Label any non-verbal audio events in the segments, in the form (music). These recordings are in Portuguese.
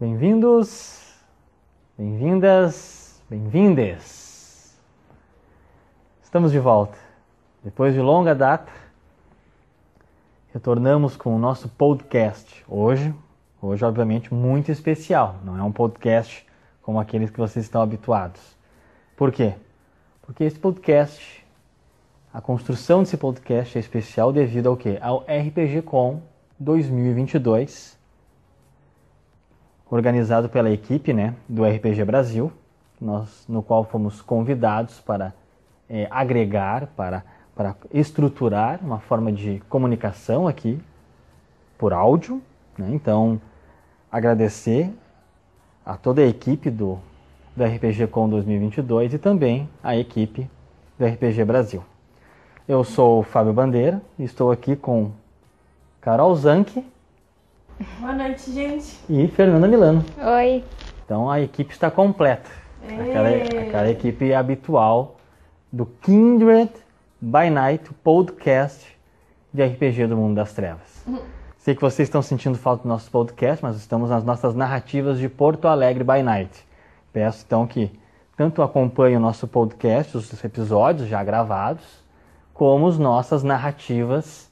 Bem-vindos, bem-vindas, bem-vindes. Estamos de volta. Depois de longa data, retornamos com o nosso podcast. Hoje, hoje obviamente muito especial. Não é um podcast como aqueles que vocês estão habituados. Por quê? Porque esse podcast, a construção desse podcast é especial devido ao quê? Ao RPG Com 2022 organizado pela equipe né, do RPG Brasil, nós, no qual fomos convidados para é, agregar, para, para estruturar uma forma de comunicação aqui por áudio. Né? Então, agradecer a toda a equipe do, do RPG Com 2022 e também a equipe do RPG Brasil. Eu sou o Fábio Bandeira e estou aqui com Carol Zanck Boa noite, gente. E Fernanda Milano. Oi. Então a equipe está completa. Aquela, aquela equipe habitual do Kindred by Night, podcast de RPG do Mundo das Trevas. Uhum. (laughs) Sei que vocês estão sentindo falta do nosso podcast, mas estamos nas nossas narrativas de Porto Alegre by Night. Peço então que tanto acompanhem o nosso podcast, os episódios já gravados, como as nossas narrativas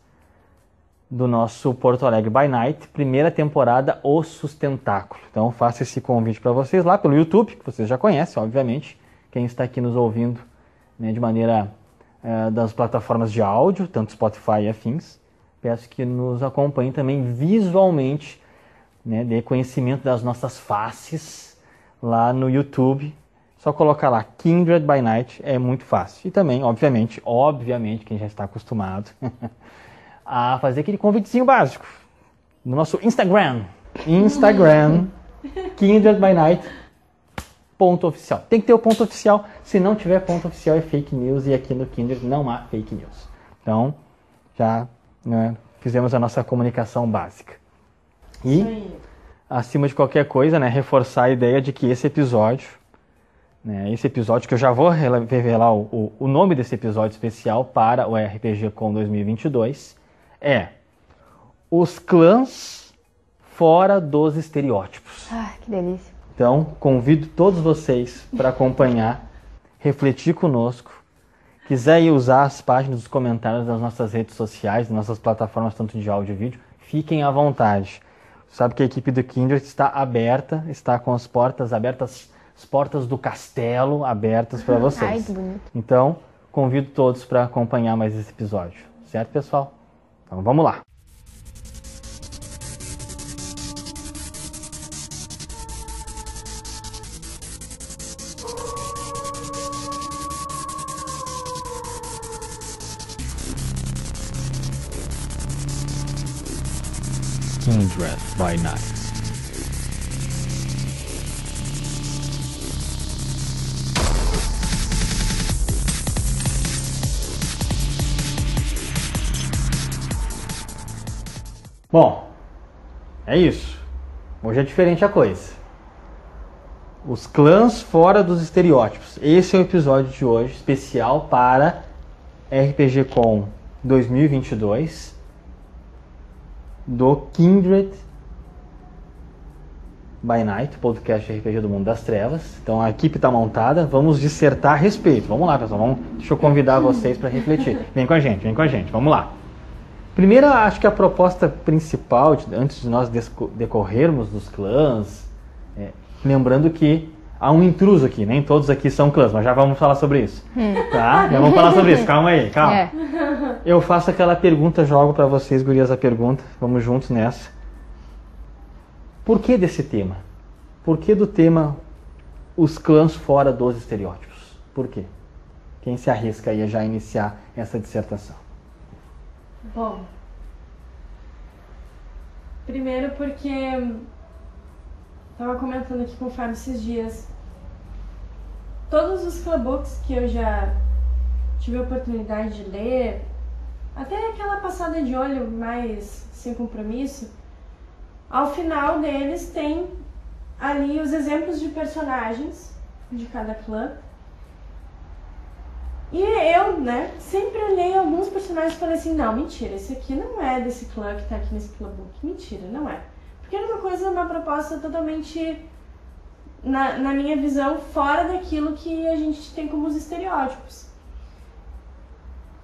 do nosso Porto Alegre by Night, primeira temporada O Sustentáculo. Então faço esse convite para vocês lá pelo YouTube, que vocês já conhecem, obviamente, quem está aqui nos ouvindo né, de maneira é, das plataformas de áudio, tanto Spotify e afins. Peço que nos acompanhem também visualmente, né, dê conhecimento das nossas faces lá no YouTube. Só colocar lá Kindred by Night é muito fácil. E também, obviamente, obviamente, quem já está acostumado (laughs) a fazer aquele convitezinho básico no nosso Instagram. Instagram, (laughs) Kindred by Night, ponto oficial. Tem que ter o ponto oficial. Se não tiver ponto oficial, é fake news. E aqui no Kindred não há fake news. Então, já né, fizemos a nossa comunicação básica. E, acima de qualquer coisa, né, reforçar a ideia de que esse episódio, né, esse episódio que eu já vou revelar o, o, o nome desse episódio especial para o RPG Com 2022, é os clãs fora dos estereótipos. Ah, que delícia. Então, convido todos vocês para acompanhar, refletir conosco. Quiser ir usar as páginas dos comentários das nossas redes sociais, das nossas plataformas, tanto de áudio e vídeo, fiquem à vontade. Sabe que a equipe do Kindred está aberta, está com as portas abertas, as portas do castelo abertas para (laughs) vocês. Ai, que bonito. Então, convido todos para acompanhar mais esse episódio. Certo, pessoal? Então vamos lá. By Night. Bom, é isso. Hoje é diferente a coisa. Os clãs fora dos estereótipos. Esse é o episódio de hoje especial para RPG Com 2022 do Kindred by Night, podcast RPG do Mundo das Trevas. Então a equipe está montada, vamos dissertar a respeito. Vamos lá, pessoal. Vamos, deixa eu convidar vocês para refletir. Vem com a gente, vem com a gente. Vamos lá. Primeiro, acho que a proposta principal, antes de nós decorrermos dos clãs, é, lembrando que há um intruso aqui, nem todos aqui são clãs, mas já vamos falar sobre isso. Hum. Tá? Já vamos falar sobre isso, (laughs) calma aí, calma. É. Eu faço aquela pergunta, jogo para vocês, gurias, a pergunta, vamos juntos nessa. Por que desse tema? Por que do tema os clãs fora dos estereótipos? Por quê? Quem se arrisca aí a já iniciar essa dissertação? Bom, primeiro porque estava comentando aqui com o Fábio esses dias. Todos os clubbooks que eu já tive a oportunidade de ler, até aquela passada de olho mais sem compromisso, ao final deles tem ali os exemplos de personagens de cada clã e eu, né, sempre olhei alguns personagens e falei assim, não, mentira, esse aqui não é desse clã que tá aqui nesse clã book. Mentira, não é. Porque era uma coisa, uma proposta totalmente, na, na minha visão, fora daquilo que a gente tem como os estereótipos.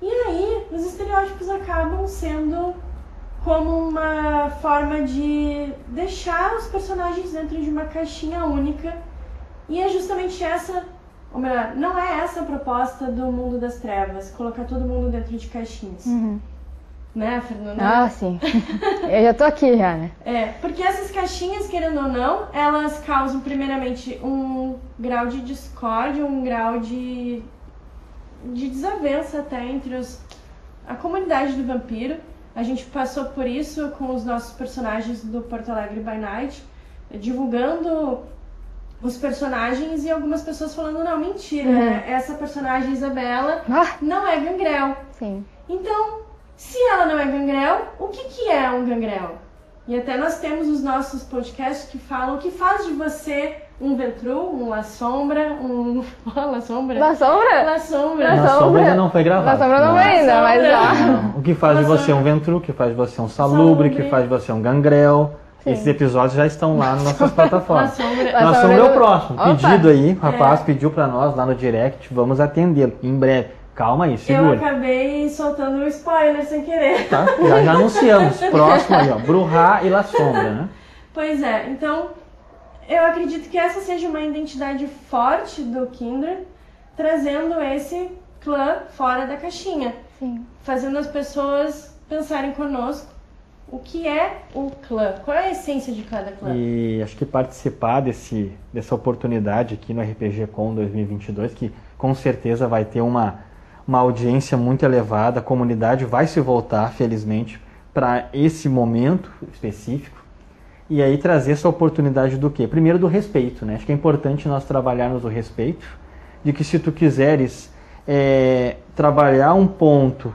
E aí, os estereótipos acabam sendo como uma forma de deixar os personagens dentro de uma caixinha única. E é justamente essa, ou melhor, não é essa a proposta do mundo das trevas, colocar todo mundo dentro de caixinhas. Uhum. Né, Fernanda? Ah, sim. (laughs) Eu já tô aqui já, né? É, porque essas caixinhas, querendo ou não, elas causam primeiramente um grau de discórdia, um grau de, de desavença até entre os, a comunidade do vampiro. A gente passou por isso com os nossos personagens do Porto Alegre by Night, divulgando os personagens e algumas pessoas falando, não, mentira, Uhum. essa personagem Isabela Ah, não é gangrel. sim. Então, se ela não é gangrel, o que, que é um gangrel? E até nós temos os nossos podcasts que falam o que faz de você um ventru, um la sombra, um... (laughs) la sombra? Na sombra? La sombra. Na sombra sombra? ainda não foi gravado. Na sombra não Não. vai ainda, mas Sombra. ó. Não. O que faz de você um ventru, o que faz de você um salubre, o que Salubre. faz de você um gangrel. Sim. Esses episódios já estão lá nas nossas (laughs) La plataformas. Nós sombra somos do- o próximo. Opa. Pedido aí, o rapaz É. pediu pra nós lá no direct, vamos atendê-lo em breve. Calma aí, Eu segura. acabei soltando um spoiler sem querer. Tá? Já, já anunciamos. (laughs) Próximo aí, ó. Bruhá e La Sombra, né? Pois é, então eu acredito que essa seja uma identidade forte do Kindred, trazendo esse clã fora da caixinha. Sim. fazendo as pessoas pensarem conosco o que é o clã, qual é a essência de cada clã. E acho que participar desse, dessa oportunidade aqui no RPG Com 2022, que com certeza vai ter uma, uma audiência muito elevada, a comunidade vai se voltar, felizmente, para esse momento específico. E aí trazer essa oportunidade do quê? Primeiro do respeito, né? Acho que é importante nós trabalharmos o respeito, de que se tu quiseres é, trabalhar um ponto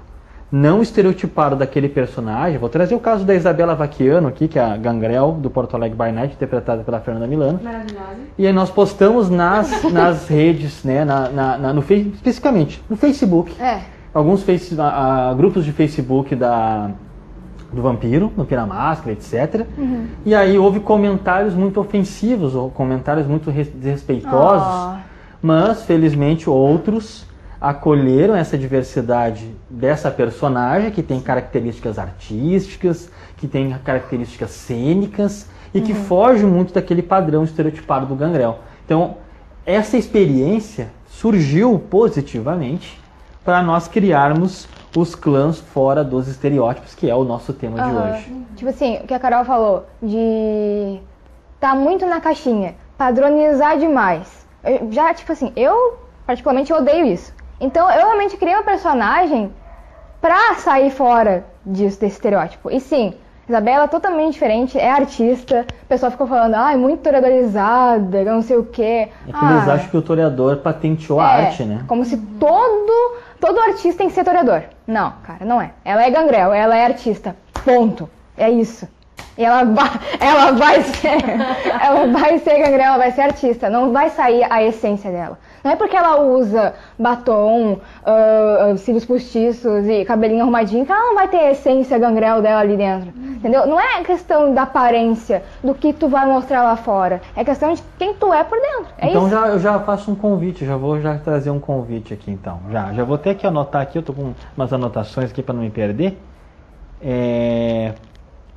não estereotipado daquele personagem, vou trazer o caso da Isabela Vaquiano aqui, que é a Gangrel do Porto Alegre by Night, interpretada pela Fernanda Milano. Maravilhosa. E aí nós postamos nas, (laughs) nas redes, né, na, na- na- no, Face- especificamente no Facebook, É. alguns face, a- a- grupos de Facebook da, do Vampiro, Vampira Máscara, etc. E aí houve comentários muito ofensivos, ou comentários muito res- desrespeitosos, Oh. mas felizmente outros acolheram essa diversidade dessa personagem que tem características artísticas, que tem características cênicas e que foge muito daquele padrão estereotipado do gangrel. Então, essa experiência surgiu positivamente para nós criarmos os clãs fora dos estereótipos, que é o nosso tema de Aham. hoje. Tipo assim, o que a Carol falou, de tá muito na caixinha, padronizar demais. Eu já, tipo assim, eu particularmente odeio isso. Então eu realmente criei um personagem pra sair fora disso, desse estereótipo. E sim, Isabela é totalmente diferente, é artista. O pessoal ficou falando, ai, muito toredorizada, não sei o quê. É que eles Ah, acham que o toreador patenteou a é, arte, né? Como se todo, todo artista tem que ser toreador. Não, cara, não é. Ela é gangrel, ela é artista. Ponto. É isso. E ela vai, ela vai ser, ela vai ser gangrel, ela vai ser artista. Não vai sair a essência dela. Não é porque ela usa batom, ah, cílios postiços e cabelinho arrumadinho que ela não vai ter a essência gangrel dela ali dentro. Entendeu? Não é questão da aparência, do que tu vai mostrar lá fora. É questão de quem tu é por dentro. É então isso. já, eu já faço um convite, já vou já trazer um convite aqui então. Já, já vou ter que anotar aqui, eu tô com umas anotações aqui para não me perder. É,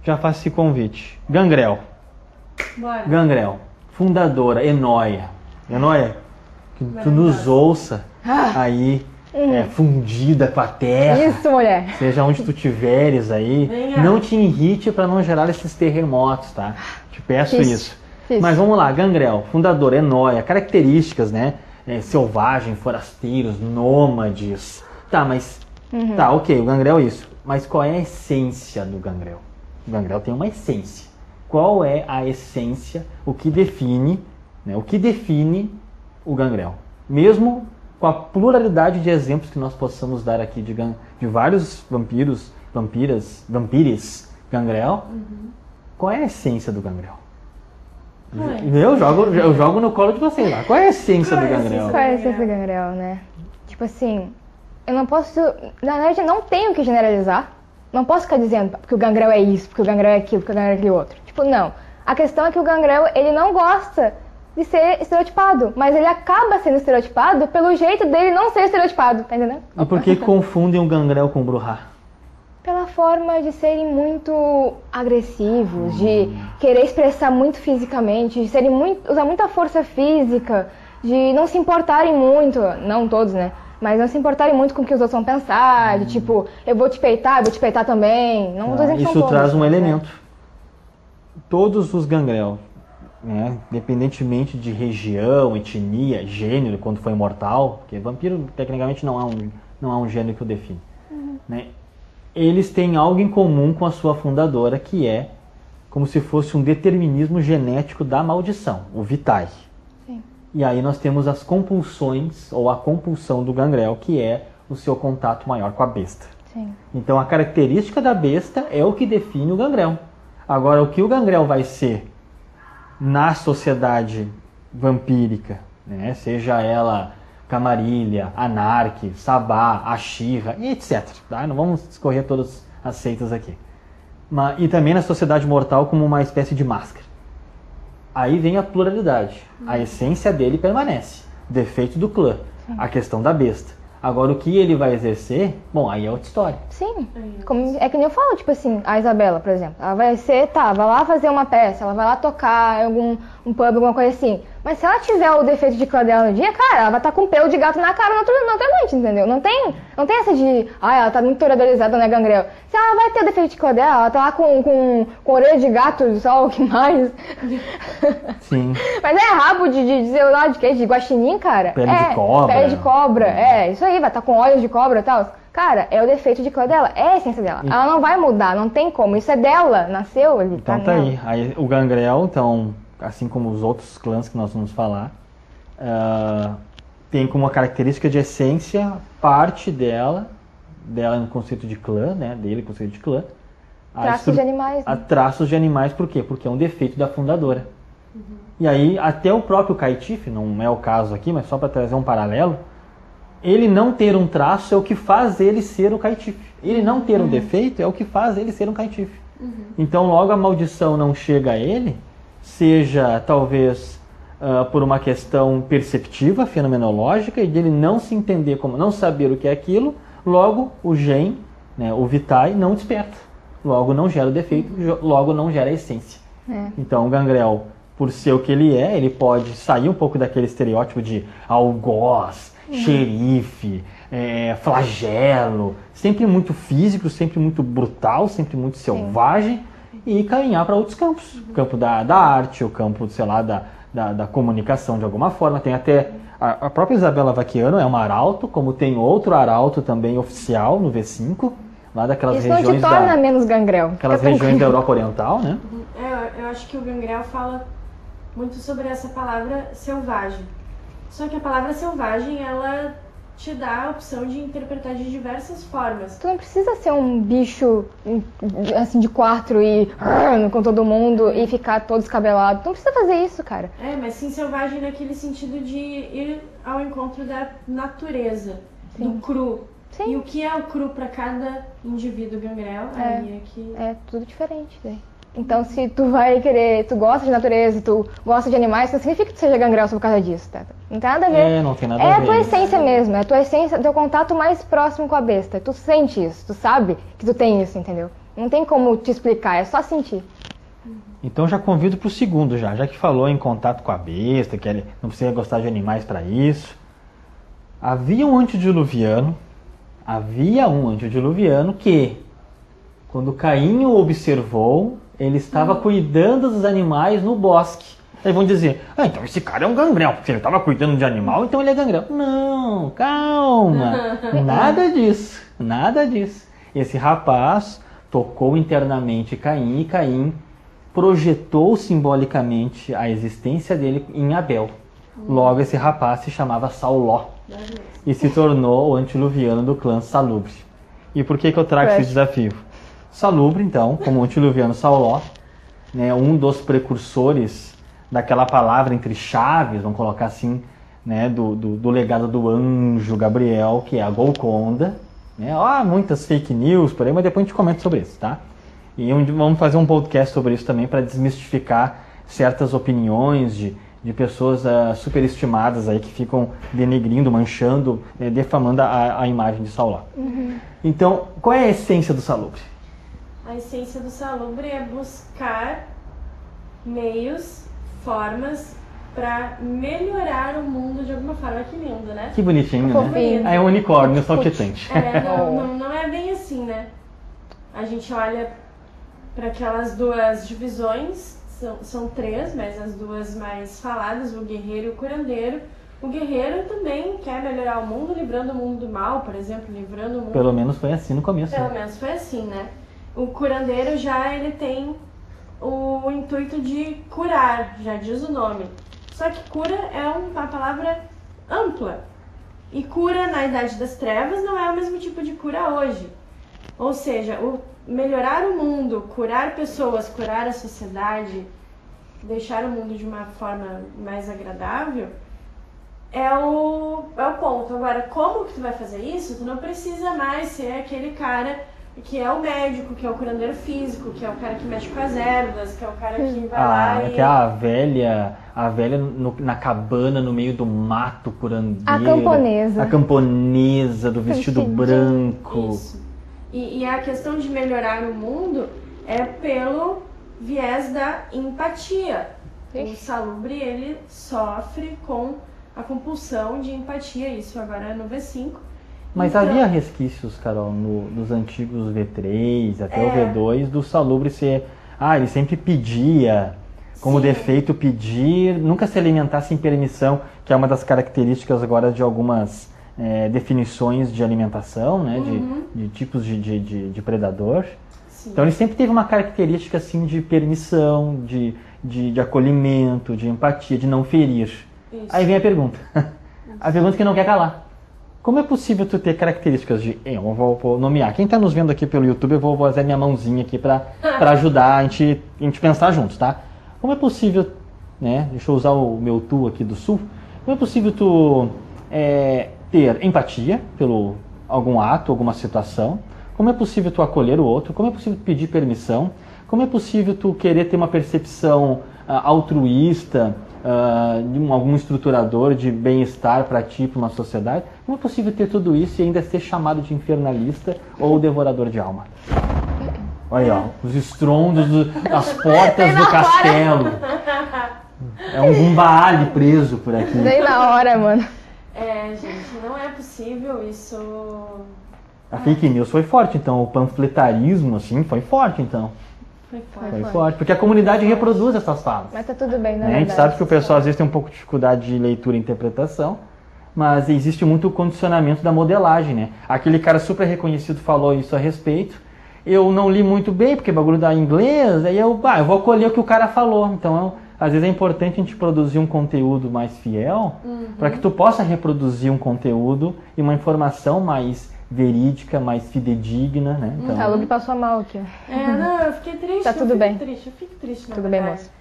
já faço esse convite. Gangrel, Bora. Gangrel, fundadora, Enoia. Enoia, que tu nos ouça aí, é, fundida com a terra. Isso, mulher. Seja onde tu tiveres aí, Venha. não te irrite para não gerar esses terremotos, tá? Te peço Isso, isso. isso. Mas vamos lá, Gangrel, fundador, Enóia, características, né? É, selvagem, forasteiros, nômades. Tá, mas. Uhum. Tá, ok, o Gangrel é isso. Mas qual é a essência do Gangrel? O Gangrel tem uma essência. Qual é a essência, o que define, né? O que define o Gangrel? Mesmo com a pluralidade de exemplos que nós possamos dar aqui de, de vários vampiros, vampiras, vampires, Gangrel, qual é a essência do Gangrel? É? Eu jogo, eu jogo no colo de vocês lá. Qual é a essência Qual do é a Gangrel? Qual é a essência do gangrel, né? Tipo assim, eu não posso. Na verdade, eu não tenho que generalizar. Não posso ficar dizendo porque o gangrel é isso, porque o gangrel é aquilo, porque o gangrel é aquele outro. Tipo não. A questão é que o Gangrel, ele não gosta de ser estereotipado, mas ele acaba sendo estereotipado pelo jeito dele não ser estereotipado, tá entendendo? E por que confundem o Gangrel com o Bruhá? Pela forma de serem muito agressivos, de querer expressar muito fisicamente, de serem muito, usar muita força física, de não se importarem muito, não todos, né? Mas não se importarem muito com o que os outros vão pensar, de tipo, eu vou te peitar, eu vou te peitar também. Não Ah, Isso todos, traz um né? elemento. Todos os Gangrel, né, independentemente de região, etnia, gênero, quando foi mortal, porque vampiro tecnicamente não há um, não há um gênero que o define, né, eles têm algo em comum com a sua fundadora, que é como se fosse um determinismo genético da maldição, o Vitae. E aí nós temos as compulsões, ou a compulsão do Gangrel, que é o seu contato maior com a besta. Sim. Então a característica da besta é o que define o gangrel. Agora, o que o gangrel vai ser na sociedade vampírica, né? seja ela Camarilha, Anarque, Sabá, Ashira e etc. Tá? Não vamos escorrer todas as seitas aqui. Ma- e também na sociedade mortal como uma espécie de máscara. Aí vem a pluralidade. A essência dele permanece. Defeito do clã. A questão da besta. Agora, o que ele vai exercer, bom, aí é outra história. Sim. Como, é que nem eu falo, tipo assim, a Isabela, por exemplo. Ela vai ser, tá, vai lá fazer uma peça, ela vai lá tocar em algum um pub, alguma coisa assim. Mas se ela tiver o defeito de clã dela no dia, cara, ela vai estar com pelo de gato na cara na outra, na outra noite, entendeu? Não tem, não tem essa de, ah, ela tá muito toreadorizada, né, gangrel. Se ela vai ter o defeito de clã dela, ela tá lá com, com, com orelha de gato, só o que mais. (laughs) Sim. Mas é rabo de, de, de sei lá, de quê? De guaxinim, cara? Pele é, de cobra. Pele de cobra, é, isso aí, vai estar com olhos de cobra e tal. Cara, é o defeito de clã dela, é a essência dela. Ela não vai mudar, não tem como. Isso é dela, nasceu ali. Então tá nela. aí. aí. O Gangrel, então, assim como os outros clãs que nós vamos falar, ah, tem como uma característica de essência parte dela, dela no conceito de clã, né? Dele, conceito de clã. Traços de animais. a Né? traços de animais, por quê? Porque é um defeito da fundadora. E aí, até o próprio Caetife, não é o caso aqui, mas só para trazer um paralelo, ele não ter um traço é o que faz ele ser o Caetife. Ele não ter um defeito é o que faz ele ser um Caetife. Então, logo a maldição não chega a ele, seja talvez ah, por uma questão perceptiva, fenomenológica, e dele não se entender como, não saber o que é aquilo, logo o gen, né, o vitae, não desperta. Logo não gera o defeito, logo não gera a essência. É. Então, o Gangrel, por ser o que ele é, ele pode sair um pouco daquele estereótipo de algoz, xerife, é, flagelo, sempre muito físico, sempre muito brutal, sempre muito selvagem, e caminhar para outros campos. O campo da, da arte, o campo, sei lá, da, da, da comunicação de alguma forma. Tem até. A, a própria Isabela Vaquiano é uma arauto, como tem outro arauto também oficial no V5, lá daquelas Isso não te regiões torna da, menos gangrel. aquelas regiões da. Europa Oriental, né? É, eu acho que o Gangrel fala muito sobre essa palavra selvagem. Só que a palavra selvagem, ela te dá a opção de interpretar de diversas formas. Tu não precisa ser um bicho assim de quatro e com todo mundo e ficar todo descabelado. Tu não precisa fazer isso, cara. É, mas sim selvagem naquele sentido de ir ao encontro da natureza, do cru. Sim. E o que é o cru para cada indivíduo gangrel, aí é que... É tudo diferente daí. Então, se tu vai querer, tu gosta de natureza, tu gosta de animais, não significa que tu seja gangrel só por causa disso, tá? Não tem nada a ver. É, não tem nada É a a ver. tua essência mesmo, é a tua essência, teu contato mais próximo com a besta. Tu sente isso, tu sabe que tu tem isso, entendeu? Não tem como te explicar, é só sentir. Então já convido para o segundo já, já que falou em contato com a besta, que ele não precisa gostar de animais para isso. Havia um antediluviano, havia um antediluviano que, quando Caim o observou, ele estava cuidando dos animais no bosque. Aí vão dizer, ah, então esse cara é um gangrel, se ele estava cuidando de animal, então ele é gangrel. Não, calma, (laughs) nada disso, nada disso. Esse rapaz tocou internamente Caim e Caim projetou simbolicamente a existência dele em Abel. Logo, esse rapaz se chamava Sauló e se tornou o antiluviano do clã Salubre. E por que, que eu trago esse Crush. desafio? Salubre, então, como antiluviano Sauló, né, um dos precursores daquela palavra entre chaves, vamos colocar assim, né, do, do, do legado do anjo Gabriel, que é a Golconda. Né? Há muitas fake news por aí, mas depois a gente comenta sobre isso, tá? E vamos fazer um podcast sobre isso também para desmistificar certas opiniões de, de pessoas uh, superestimadas aí que ficam denegrindo, manchando, eh, defamando a, a, imagem de Saulá. Uhum. Então, qual é a essência do salubre? A essência do salubre é buscar meios, formas para melhorar o mundo de alguma forma. Que lindo, né? Que bonitinho, né? É um unicórnio saltitante. É, não, (laughs) não, não é bem assim, né? A gente olha para aquelas duas divisões, são, são três, mas as duas mais faladas, o guerreiro e o curandeiro. O guerreiro também quer melhorar o mundo, livrando o mundo do mal, por exemplo, livrando o mundo. Pelo menos foi assim no começo. Pelo né? menos foi assim, né? O curandeiro já ele tem o intuito de curar, já diz o nome. Só que cura é uma palavra ampla. E cura na Idade das Trevas não é o mesmo tipo de cura hoje. Ou seja, o melhorar o mundo, curar pessoas, curar a sociedade, deixar o mundo de uma forma mais agradável, é o, é o ponto. Agora, como que tu vai fazer isso? Tu não precisa mais ser aquele cara que é o médico, que é o curandeiro físico, que é o cara que mexe com as ervas, que é o cara que vai ah, lá e... que é a velha, a velha no, na cabana no meio do mato curandeira. A camponesa. A camponesa do vestido branco. Isso. E, e a questão de melhorar o mundo é pelo viés da empatia. Ixi. O salubre, ele sofre com a compulsão de empatia, isso agora é no V5, mas então, havia resquícios, Carol, no, nos antigos V3, até é. o V2, do salubre ser. Ah, ele sempre pedia, como Sim. defeito, pedir, nunca se alimentar sem permissão, que é uma das características agora de algumas é, definições de alimentação, né, uhum. de, de, tipos de, de, de, de predador. Sim. Então ele sempre teve uma característica assim de permissão, de, de, de acolhimento, de empatia, de não ferir. Isso. Aí vem a pergunta. (laughs) a pergunta que não quer calar. Como é possível tu ter características de. Eu vou, vou nomear. Quem está nos vendo aqui pelo YouTube, eu vou fazer minha mãozinha aqui para (laughs) ajudar a gente, a gente pensar juntos, tá? Como é possível, né? Deixa eu usar o meu tu aqui do sul. Como é possível tu é, ter empatia pelo algum ato, alguma situação? Como é possível tu acolher o outro? Como é possível tu pedir permissão? Como é possível tu querer ter uma percepção uh, altruísta? uh, de um, algum estruturador de bem-estar para ti, para uma sociedade, como é possível ter tudo isso e ainda ser chamado de infernalista ou devorador de alma? Olha aí, ó, os estrondos das (laughs) portas do castelo. É um gumbaale preso por aqui. Nem na hora, mano. É, gente, não é possível isso. A fake news foi forte, então. O panfletarismo, assim, foi forte, então. Foi forte. Foi forte. Porque a comunidade reproduz essas falas. Mas tá tudo bem, né? A gente sabe que o pessoal às vezes tem um pouco de dificuldade de leitura e interpretação, mas existe muito o condicionamento da modelagem, né? Aquele cara super reconhecido falou isso a respeito. Eu não li muito bem, porque bagulho da inglês, aí eu, ah, eu vou acolher o que o cara falou. Então, eu, às vezes é importante a gente produzir um conteúdo mais fiel, uhum. para que tu possa reproduzir um conteúdo e uma informação mais verídica, mais fidedigna, né? Então... A Lubi passou mal aqui. É, não, eu fiquei triste. Tá tudo bem. Triste, eu fico triste. Tudo bem, moça. (laughs)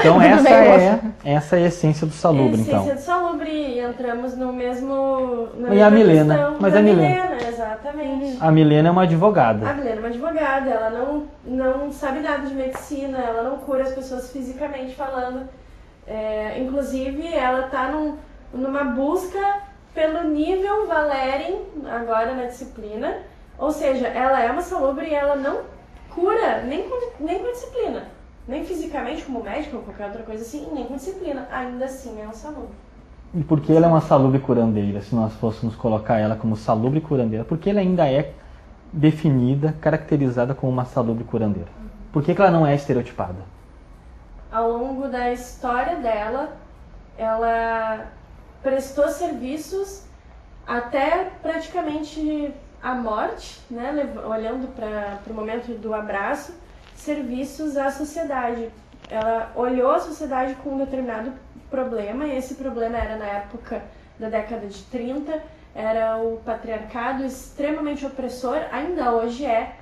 Então essa bem, é essa é a essência do salubre, então. Essência do salubre, entramos no mesmo. Na e a Milena, questão, mas a Milena. Milena, exatamente. A Milena é uma advogada. A Milena é uma advogada. Ela não não sabe nada de medicina. Ela não cura as pessoas fisicamente falando. É, inclusive, ela tá num, numa busca pelo nível Valerem, agora na disciplina. Ou seja, ela é uma salubre e ela não cura nem com, nem com disciplina. Nem fisicamente, como médico ou qualquer outra coisa assim, nem com disciplina. Ainda assim é um salubre. E por que ela é uma salubre curandeira, se nós fôssemos colocar ela como salubre curandeira? Porque ela ainda é definida, caracterizada como uma salubre curandeira. Por que, que ela não é estereotipada? Ao longo da história dela, ela prestou serviços até praticamente a morte, né, olhando para o momento do abraço, serviços à sociedade. Ela olhou a sociedade com um determinado problema, e esse problema era na época da década de 30, era o patriarcado extremamente opressor, ainda hoje é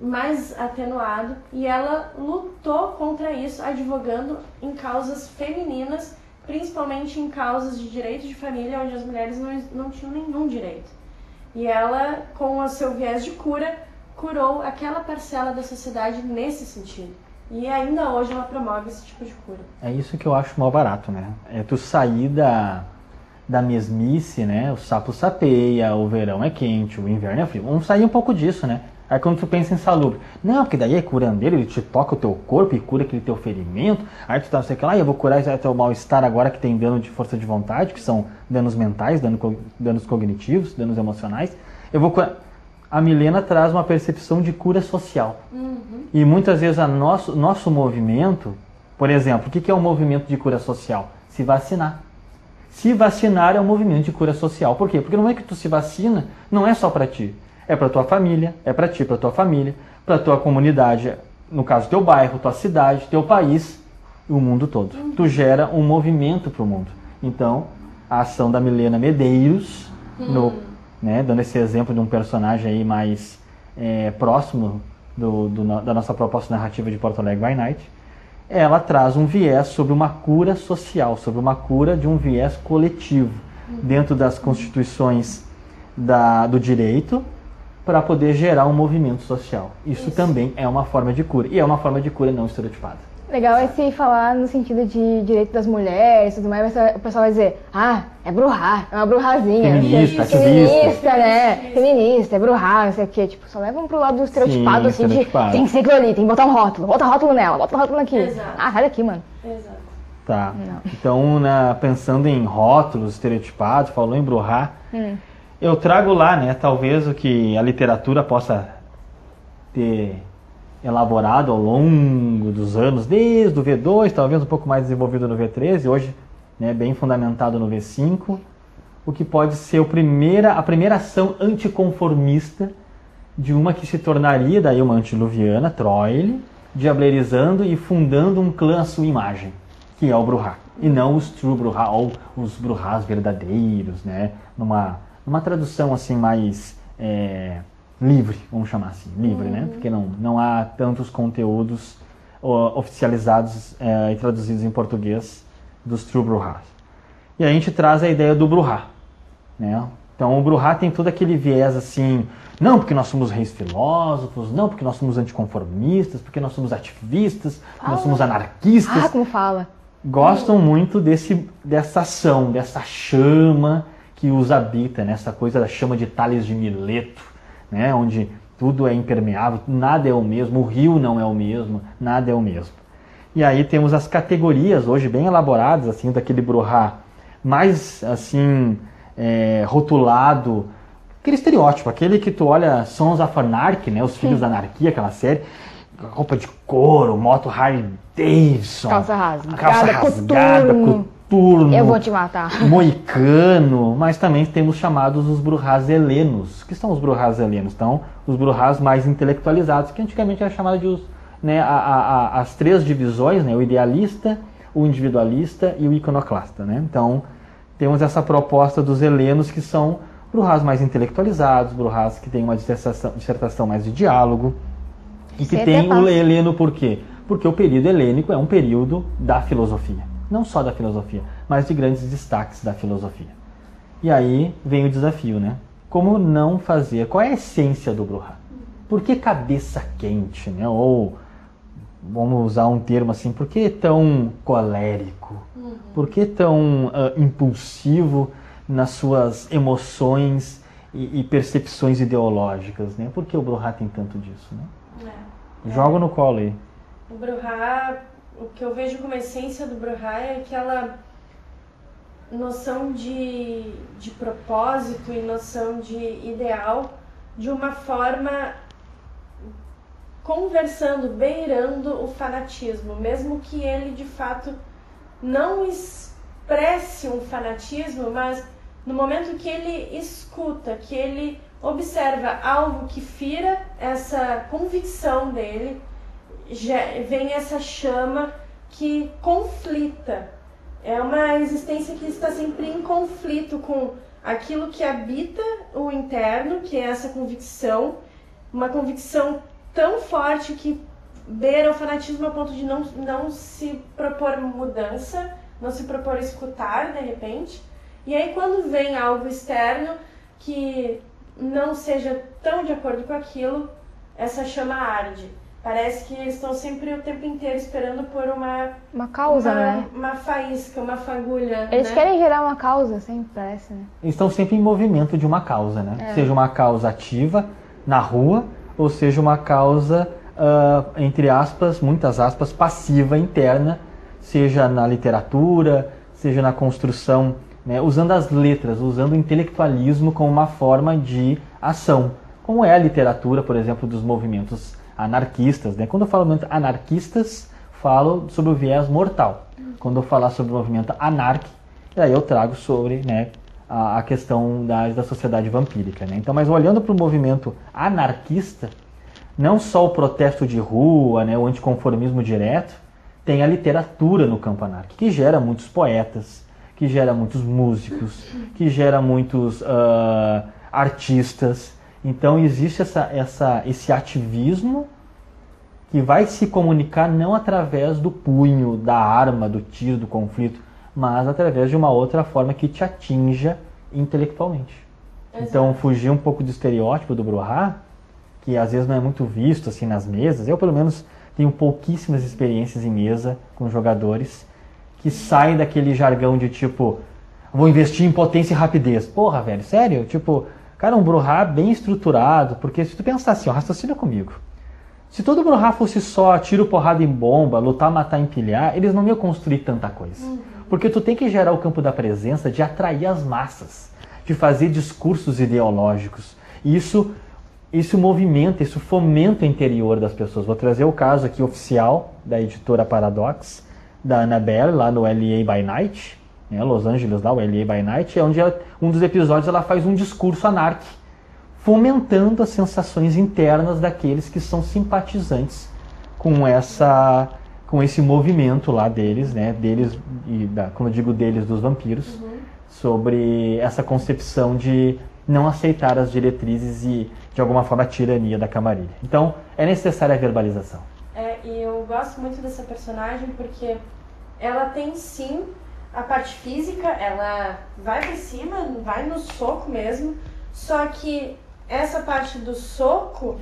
mais atenuado, e ela lutou contra isso, advogando em causas femininas principalmente em causas de direito de família onde as mulheres não, não tinham nenhum direito. E ela, com o seu viés de cura, curou aquela parcela da sociedade nesse sentido. E ainda hoje ela promove esse tipo de cura. É isso que eu acho mal barato, né? É tu sair da, da mesmice, né? O sapo sapeia, o verão é quente, o inverno é frio. Vamos sair um pouco disso, né? Aí quando tu pensa em salubre, não, porque daí é curandeiro, ele te toca o teu corpo e cura aquele teu ferimento. Aí tu tá, não sei que lá, eu vou curar esse teu mal-estar agora que tem dano de força de vontade, que são danos mentais, danos cognitivos, danos emocionais. Eu vou curar a Milena traz uma percepção de cura social. Uhum. E muitas vezes o nosso, nosso movimento, por exemplo, o que é um movimento de cura social? Se vacinar. Se vacinar é um movimento de cura social. Por quê? Porque no momento que tu se vacina, não é só para ti. É para tua família, é para ti, para tua família, para tua comunidade, no caso teu bairro, tua cidade, teu país, o mundo todo. Uhum. Tu gera um movimento para o mundo. Então, a ação da Milena Medeiros uhum. no né, dando esse exemplo de um personagem aí mais é, próximo do, do, da nossa proposta narrativa de Porto Alegre by Night, ela traz um viés sobre uma cura social, sobre uma cura de um viés coletivo, dentro das constituições da, do direito, para poder gerar um movimento social. Isso, Isso, também é uma forma de cura, e é uma forma de cura não estereotipada. Legal é se falar no sentido de direito das mulheres e tudo mais, o pessoal vai dizer, ah, é bruhar, é uma bruhazinha. Feminista, ativista. Feminista, né? Feminista, é bruhar, não sei o quê. Tipo, só levam pro lado do estereotipado, Sim, assim, estereotipado. de tem que ser aquilo ali, tem que botar um rótulo, bota rótulo nela, bota rótulo aqui. Exato. Ah, sai daqui, mano. Exato. Tá. Não. Então, na, pensando em rótulos, estereotipados, falou em bruhar, hum. Eu trago lá, né, talvez o que a literatura possa ter elaborado ao longo dos anos, desde o V2, talvez um pouco mais desenvolvido no V3, e hoje né, bem fundamentado no V5, o que pode ser o primeira, a primeira ação anticonformista de uma que se tornaria daí uma antiluviana, Troile, diablerizando e fundando um clã à sua imagem, que é o Bruhá, e não os True Bruhá, ou os Bruhás verdadeiros, né, numa, numa tradução assim mais... É, livre, vamos chamar assim, livre, né? uhum. né? Porque não, não há tantos conteúdos oficializados uh, e traduzidos em português dos True Bruhas. E a gente traz a ideia do Bruhá, né? Então o Bruhá tem todo aquele viés assim, não porque nós somos reis filósofos, não porque nós somos anticonformistas, porque nós somos ativistas, nós somos anarquistas. Ah, como fala. Gostam muito desse, dessa ação, dessa chama que os habita, né? essa coisa da chama de Tales de Mileto, né, onde tudo é impermeável, nada é o mesmo, o rio não é o mesmo, nada é o mesmo. E aí temos as categorias hoje bem elaboradas, assim, daquele Bruhá mais, assim, é, rotulado, aquele estereótipo, aquele que tu olha Sons of Anarchy, né, os Filhos Sim. da Anarquia, aquela série, roupa de couro, moto Harley Davidson, calça rasgada, calça rasgada, Noturno, Eu vou te matar. (laughs) Moicano, mas também temos chamados os Bruhás helenos. que são os Bruhás helenos? Então, os Bruhás mais intelectualizados, que antigamente era chamado de os, né, a, a, a, as três divisões, né, o idealista, o individualista e o iconoclasta. Né? Então, temos essa proposta dos helenos, que são Bruhás mais intelectualizados, Bruhás que têm uma dissertação, dissertação mais de diálogo, e que tem o heleno por quê? Porque o período helênico é um período da filosofia não só da filosofia, mas de grandes destaques da filosofia. E aí vem o desafio, né? Como não fazer? Qual é a essência do Bruhá? Por que cabeça quente, né? Ou vamos usar um termo assim, por que tão colérico? Uhum. Por que tão uh, impulsivo nas suas emoções e, e, percepções ideológicas, né? Por que o Bruhá tem tanto disso, né? É. Joga no colo aí. O Bruhá o que eu vejo como essência do Bruhá é aquela noção de, de propósito e noção de ideal de uma forma conversando, beirando o fanatismo, mesmo que ele de fato não expresse um fanatismo, mas no momento que ele escuta, que ele observa algo que fira essa convicção dele, vem essa chama que conflita. É uma existência que está sempre em conflito com aquilo que habita o interno, que é essa convicção, uma convicção tão forte que beira o fanatismo a ponto de não, não se propor mudança, não se propor escutar de repente. E aí quando vem algo externo que não seja tão de acordo com aquilo, essa chama arde. Parece que eles estão sempre o tempo inteiro esperando por uma Uma causa, uma, né? uma faísca, uma fagulha. Eles né? querem gerar uma causa, sempre parece, né? Eles estão sempre em movimento de uma causa, né? Seja uma causa ativa na rua, ou seja uma causa, ah, entre aspas, muitas aspas, passiva interna, seja na literatura, seja na construção, né? usando as letras, usando o intelectualismo como uma forma de ação, como é a literatura, por exemplo, dos movimentos anarquistas. Né? Quando eu falo movimento anarquistas, falo sobre o viés mortal. Quando eu falar sobre o movimento anárquico, aí eu trago sobre né, a, a questão da, da sociedade vampírica. Né? Então, mas olhando para o movimento anarquista, não só o protesto de rua, né, o anticonformismo direto, tem a literatura no campo anárquico, que gera muitos poetas, que gera muitos músicos, que gera muitos ah, artistas. Então existe essa, essa, esse ativismo que vai se comunicar não através do punho, da arma, do tiro, do conflito, mas através de uma outra forma que te atinja intelectualmente. Então fugir um pouco do estereótipo do Bruhá, que às vezes não é muito visto assim nas mesas. Eu pelo menos tenho pouquíssimas experiências em mesa com jogadores que saem daquele jargão de tipo vou investir em potência e rapidez. Porra, velho, sério? Tipo, cara, um Bruhá bem estruturado, porque se tu pensar assim, ó, raciocina comigo. Se todo Bruhá fosse só tiro, porrada em bomba, lutar, matar, empilhar, eles não iam construir tanta coisa. Porque tu tem que gerar o campo da presença de atrair as massas, de fazer discursos ideológicos. E isso, isso movimenta, isso fomenta o interior das pessoas. Vou trazer o caso aqui oficial da editora Paradox, da Annabelle, lá no LA by Night, né, Los Angeles, lá, o LA by Night, é onde ela- um dos episódios ela faz um discurso anárquico fomentando as sensações internas daqueles que são simpatizantes com essa com esse movimento lá deles, né, deles e da, como eu digo deles dos vampiros, sobre essa concepção de não aceitar as diretrizes e de alguma forma a tirania da camarilha. Então, é necessária a verbalização. É, e eu gosto muito dessa personagem porque ela tem sim a parte física, ela vai pra cima, vai no soco mesmo, só que essa parte do soco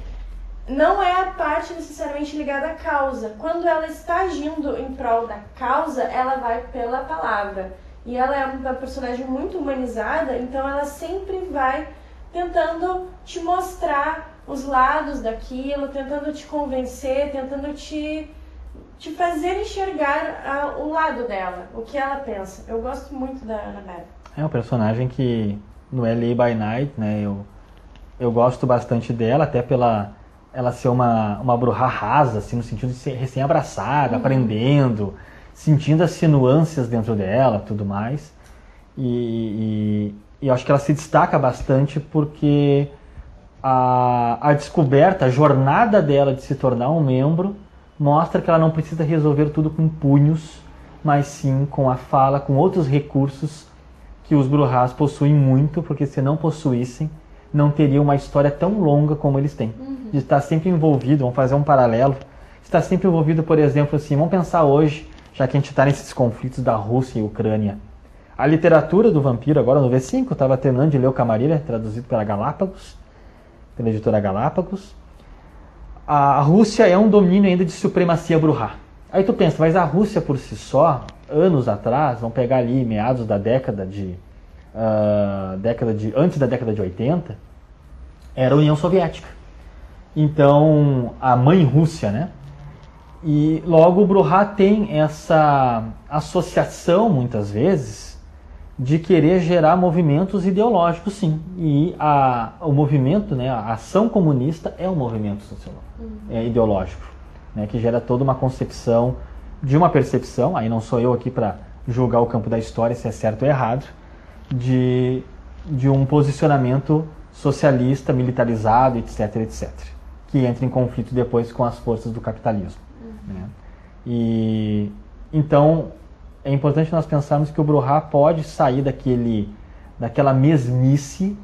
não é a parte necessariamente ligada à causa. Quando ela está agindo em prol da causa, ela vai pela palavra. E ela é uma personagem muito humanizada, então ela sempre vai tentando te mostrar os lados daquilo, tentando te convencer, tentando te, te fazer enxergar a- o lado dela, o que ela pensa. Eu gosto muito da Annabelle. É um personagem que no LA by Night, né, eu, eu gosto bastante dela, até pela ela ser uma, uma bruxa rasa, assim, no sentido de ser recém-abraçada, aprendendo, sentindo as nuances dentro dela, tudo mais. E, e, e acho que ela se destaca bastante porque a, a descoberta, a jornada dela de se tornar um membro, mostra que ela não precisa resolver tudo com punhos, mas sim com a fala, com outros recursos que os Bruhás possuem muito, porque se não possuíssem, não teria uma história tão longa como eles têm. De estar sempre envolvido, vamos fazer um paralelo, estar sempre envolvido, por exemplo, assim, vamos pensar hoje, já que a gente está nesses conflitos da Rússia e Ucrânia. A literatura do vampiro, agora no V5, eu estava terminando de ler o Camarilha, traduzido pela Galápagos, pela editora Galápagos. A Rússia é um domínio ainda de supremacia bruhá. Aí tu pensa, mas a Rússia por si só, anos atrás, vamos pegar ali meados da década de, ah, década de antes da década de 80, era a União Soviética. Então, a mãe Rússia, né? E logo o Bruhá tem essa associação, muitas vezes, de querer gerar movimentos ideológicos, sim. E a, o movimento, né, a ação comunista é um movimento sociológico, é ideológico, né, que gera toda uma concepção de uma percepção, aí não sou eu aqui para julgar o campo da história se é certo ou errado, de, de um posicionamento socialista, militarizado, etc, etc, que entra em conflito depois com as forças do capitalismo. né? E então é importante nós pensarmos que o Bruhá pode sair daquele, daquela mesmice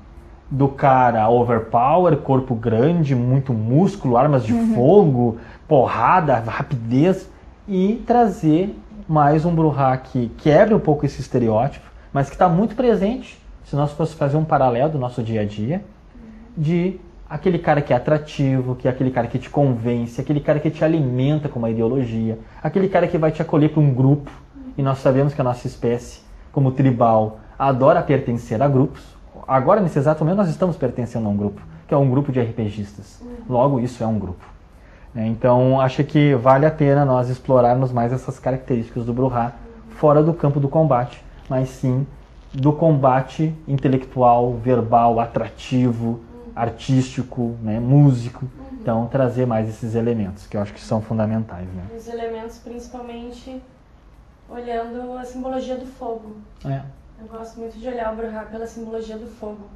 do cara overpower, corpo grande, muito músculo, armas de fogo, porrada, rapidez e trazer mais um Bruhá que quebre um pouco esse estereótipo, mas que está muito presente, se nós fosse fazer um paralelo do nosso dia a dia, de aquele cara que é atrativo, que é aquele cara que te convence, aquele cara que te alimenta com uma ideologia, aquele cara que vai te acolher para um grupo. E nós sabemos que a nossa espécie, como tribal, adora pertencer a grupos. Agora, nesse exato momento, nós estamos pertencendo a um grupo, que é um grupo de RPGistas. Logo, isso é um grupo. É, então, acho que vale a pena nós explorarmos mais essas características do Bruhá, fora do campo do combate, mas sim do combate intelectual, verbal, atrativo, artístico, né, músico. Então, trazer mais esses elementos, que eu acho que são fundamentais. Né? Os elementos, principalmente, olhando a simbologia do fogo. É. Eu gosto muito de olhar o Bruhá pela simbologia do fogo.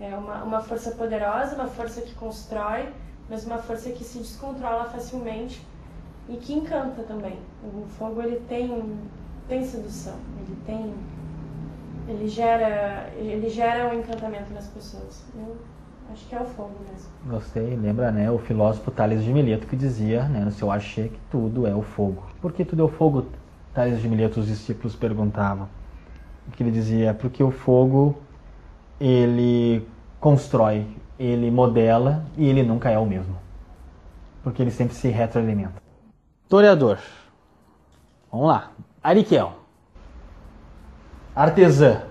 É uma, uma força poderosa, uma força que constrói, mas uma força que se descontrola facilmente e que encanta também. O fogo ele tem tem sedução, ele tem ele gera ele gera um encantamento nas pessoas. Eu acho que é o fogo mesmo. Você lembra, né, o filósofo Tales de Mileto que dizia, né, no seu Axé que tudo é o fogo. Por que tudo é o fogo? Tales de Mileto os discípulos perguntavam. Que ele dizia, porque o fogo ele constrói, ele modela e ele nunca é o mesmo. Porque ele sempre se retroalimenta. Toreador. Vamos lá. Ariquel. Artesã.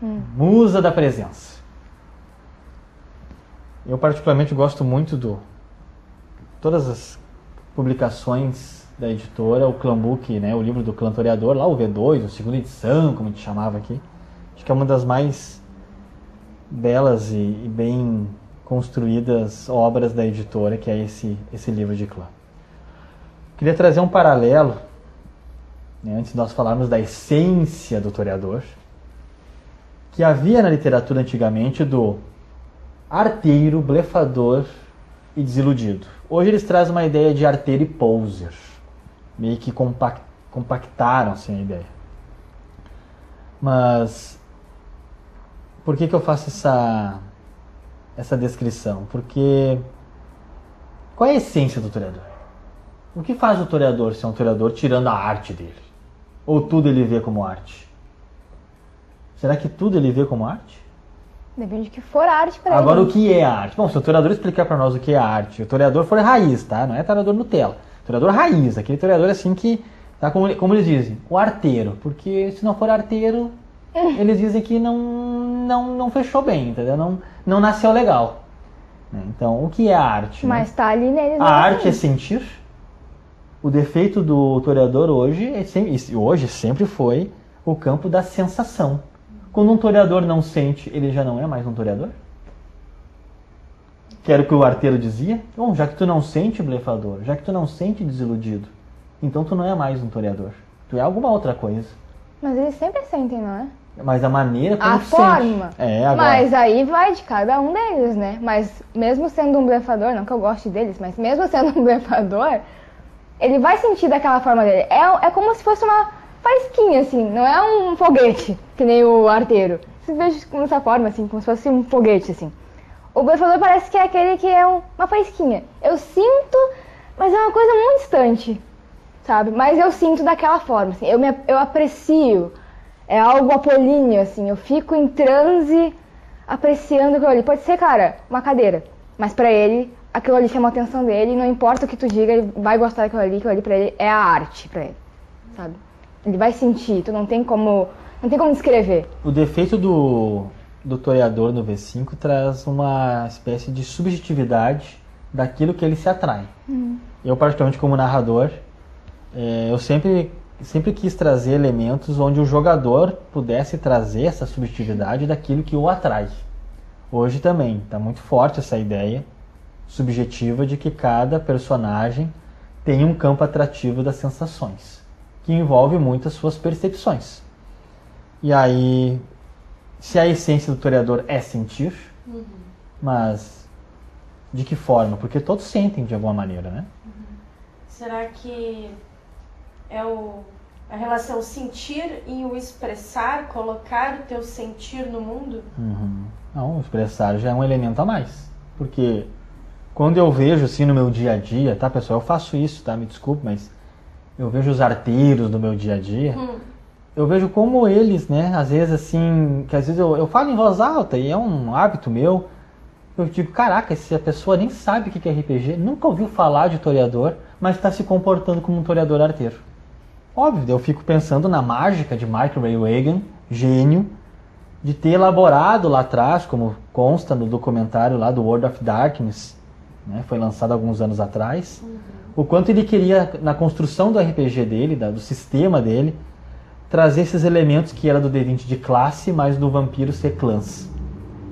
Musa da presença. Eu particularmente gosto muito do todas as publicações da editora, o Clambook, né, o livro do Clã Toreador, lá o V2, a segunda edição, como a gente chamava aqui. Acho que é uma das mais belas e, e bem construídas obras da editora, que é esse, esse livro de clã. Queria trazer um paralelo, né, antes de nós falarmos da essência do toreador, que havia na literatura antigamente do arteiro, blefador e desiludido. Hoje eles trazem uma ideia de arteiro e poser, meio que compact, compactaram assim, a ideia. Mas por que, que eu faço essa, essa descrição? Porque qual é a essência do toreador? O que faz o toreador ser um toreador tirando a arte dele? Ou tudo ele vê como arte? Será que tudo ele vê como arte? Depende de que for arte pra Agora, ele. o que é arte? Bom, se o toreador explicar para nós o que é arte, o toreador for raiz, tá? Não é toreador Nutella. Toreador raiz, aquele toreador assim que, tá como, como eles dizem, o arteiro. Porque se não for arteiro, (laughs) eles dizem que não, não, não fechou bem, entendeu? Não, não nasceu legal. Então, o que é a arte? né? Mas tá ali neles. A né? arte é sentir. O defeito do toreador hoje, é sempre, hoje sempre foi o campo da sensação. Quando um toreador não sente, ele já não é mais um toreador? Que era o que o arteiro dizia? Bom, já que tu não sente blefador, já que tu não sente desiludido, então tu não é mais um toreador. Tu é alguma outra coisa. Mas eles sempre sentem, não é? Mas a maneira como A forma. sente. É, agora. Mas aí vai de cada um deles, né? Mas mesmo sendo um blefador, não que eu goste deles, mas mesmo (laughs) sendo um blefador, ele vai sentir daquela forma dele. É, é como se fosse uma faísquinha, assim, não é um foguete, que nem o arteiro. Você veja dessa forma, assim, como se fosse um foguete, assim. O blefador parece que é aquele que é um- uma faísquinha. Eu sinto, mas é uma coisa muito distante, sabe? Mas eu sinto daquela forma, assim, eu, me, eu aprecio. É algo apolíneo, assim, eu fico em transe apreciando aquilo ali. Pode ser, cara, uma cadeira, mas pra ele, aquilo ali chama a atenção dele, não importa o que tu diga, ele vai gostar daquilo ali, aquilo ali pra ele é a arte pra ele, sabe? Ele vai sentir, tu não tem como, não tem como descrever. O defeito do, do toreador no V5 traz uma espécie de subjetividade daquilo que ele se atrai. Eu, particularmente como narrador, eh, eu sempre, sempre quis trazer elementos onde o jogador pudesse trazer essa subjetividade daquilo que o atrai. Hoje também está muito forte essa ideia subjetiva de que cada personagem tem um campo atrativo das sensações, que envolve muitas suas percepções. E aí, se a essência do toreador é sentir, mas de que forma? Porque todos sentem de alguma maneira, né? Será que é o, a relação sentir e o expressar, colocar o teu sentir no mundo? Uhum. Não, expressar já é um elemento a mais. Porque quando eu vejo assim no meu dia a dia, tá pessoal, eu faço isso, tá? Me desculpe, mas eu vejo os arteiros no meu dia a dia. Hum. Eu vejo como eles, né, às vezes assim, que às vezes eu, eu falo em voz alta e é um hábito meu, eu digo, caraca, se a pessoa nem sabe o que é RPG, nunca ouviu falar de toreador, mas está se comportando como um toreador arteiro. Óbvio, eu fico pensando na mágica de Michael Ray Wagan, gênio, de ter elaborado lá atrás, como consta no documentário lá do World of Darkness, né, foi lançado alguns anos atrás, uhum. o quanto ele queria, na construção do RPG dele, da, do sistema dele, trazer esses elementos que era do D20 de classe, mas do vampiro ser clãs.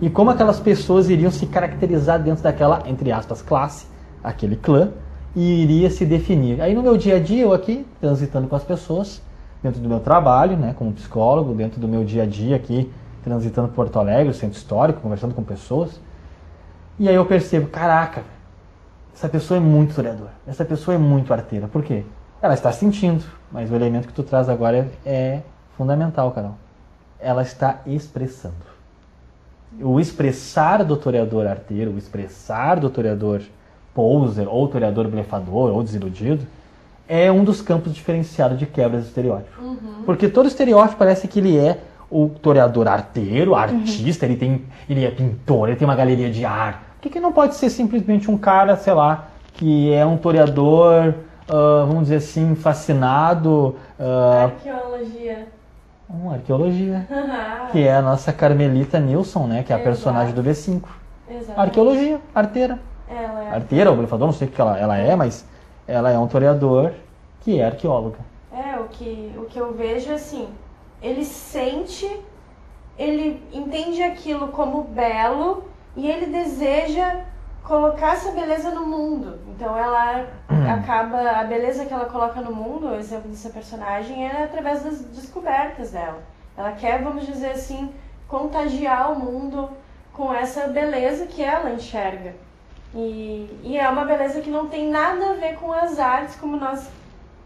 E como aquelas pessoas iriam se caracterizar dentro daquela, entre aspas, classe, aquele clã, e iria se definir. Aí no meu dia a dia, eu aqui, transitando com as pessoas, dentro do meu trabalho, né, como psicólogo, dentro do meu dia a dia aqui, transitando por Porto Alegre, centro histórico, conversando com pessoas. E aí eu percebo, caraca, essa pessoa é muito historiador, essa pessoa é muito arteira. Por quê? Ela está sentindo, mas o elemento que tu traz agora é, é fundamental, Carol. Ela está expressando. O expressar do toreador arteiro, o expressar do toreador poser, ou toreador blefador, ou desiludido, é um dos campos diferenciados de quebras de estereótipo. Uhum. Porque todo estereótipo parece que ele é o toreador arteiro, artista, uhum. ele, tem, ele é pintor, ele tem uma galeria de arte. Por que, que não pode ser simplesmente um cara, sei lá, que é um toreador, uh, vamos dizer assim, fascinado? Uh, Arqueologia. Um, arqueologia. (laughs) que é a nossa Carmelita Nilsson, né? Que é a Exato. personagem do V5. Exato. Arqueologia, arteira. Ela é arteira ou blefador, não sei o que ela, ela é, mas ela é um toreador que é arqueóloga. É, o que, o que eu vejo é assim, ele sente, ele entende aquilo como belo e ele deseja colocar essa beleza no mundo. Então ela acaba, a beleza que ela coloca no mundo, o exemplo dessa personagem, é através das descobertas dela. Ela quer, vamos dizer assim, contagiar o mundo com essa beleza que ela enxerga. E, e é uma beleza que não tem nada a ver com as artes como nós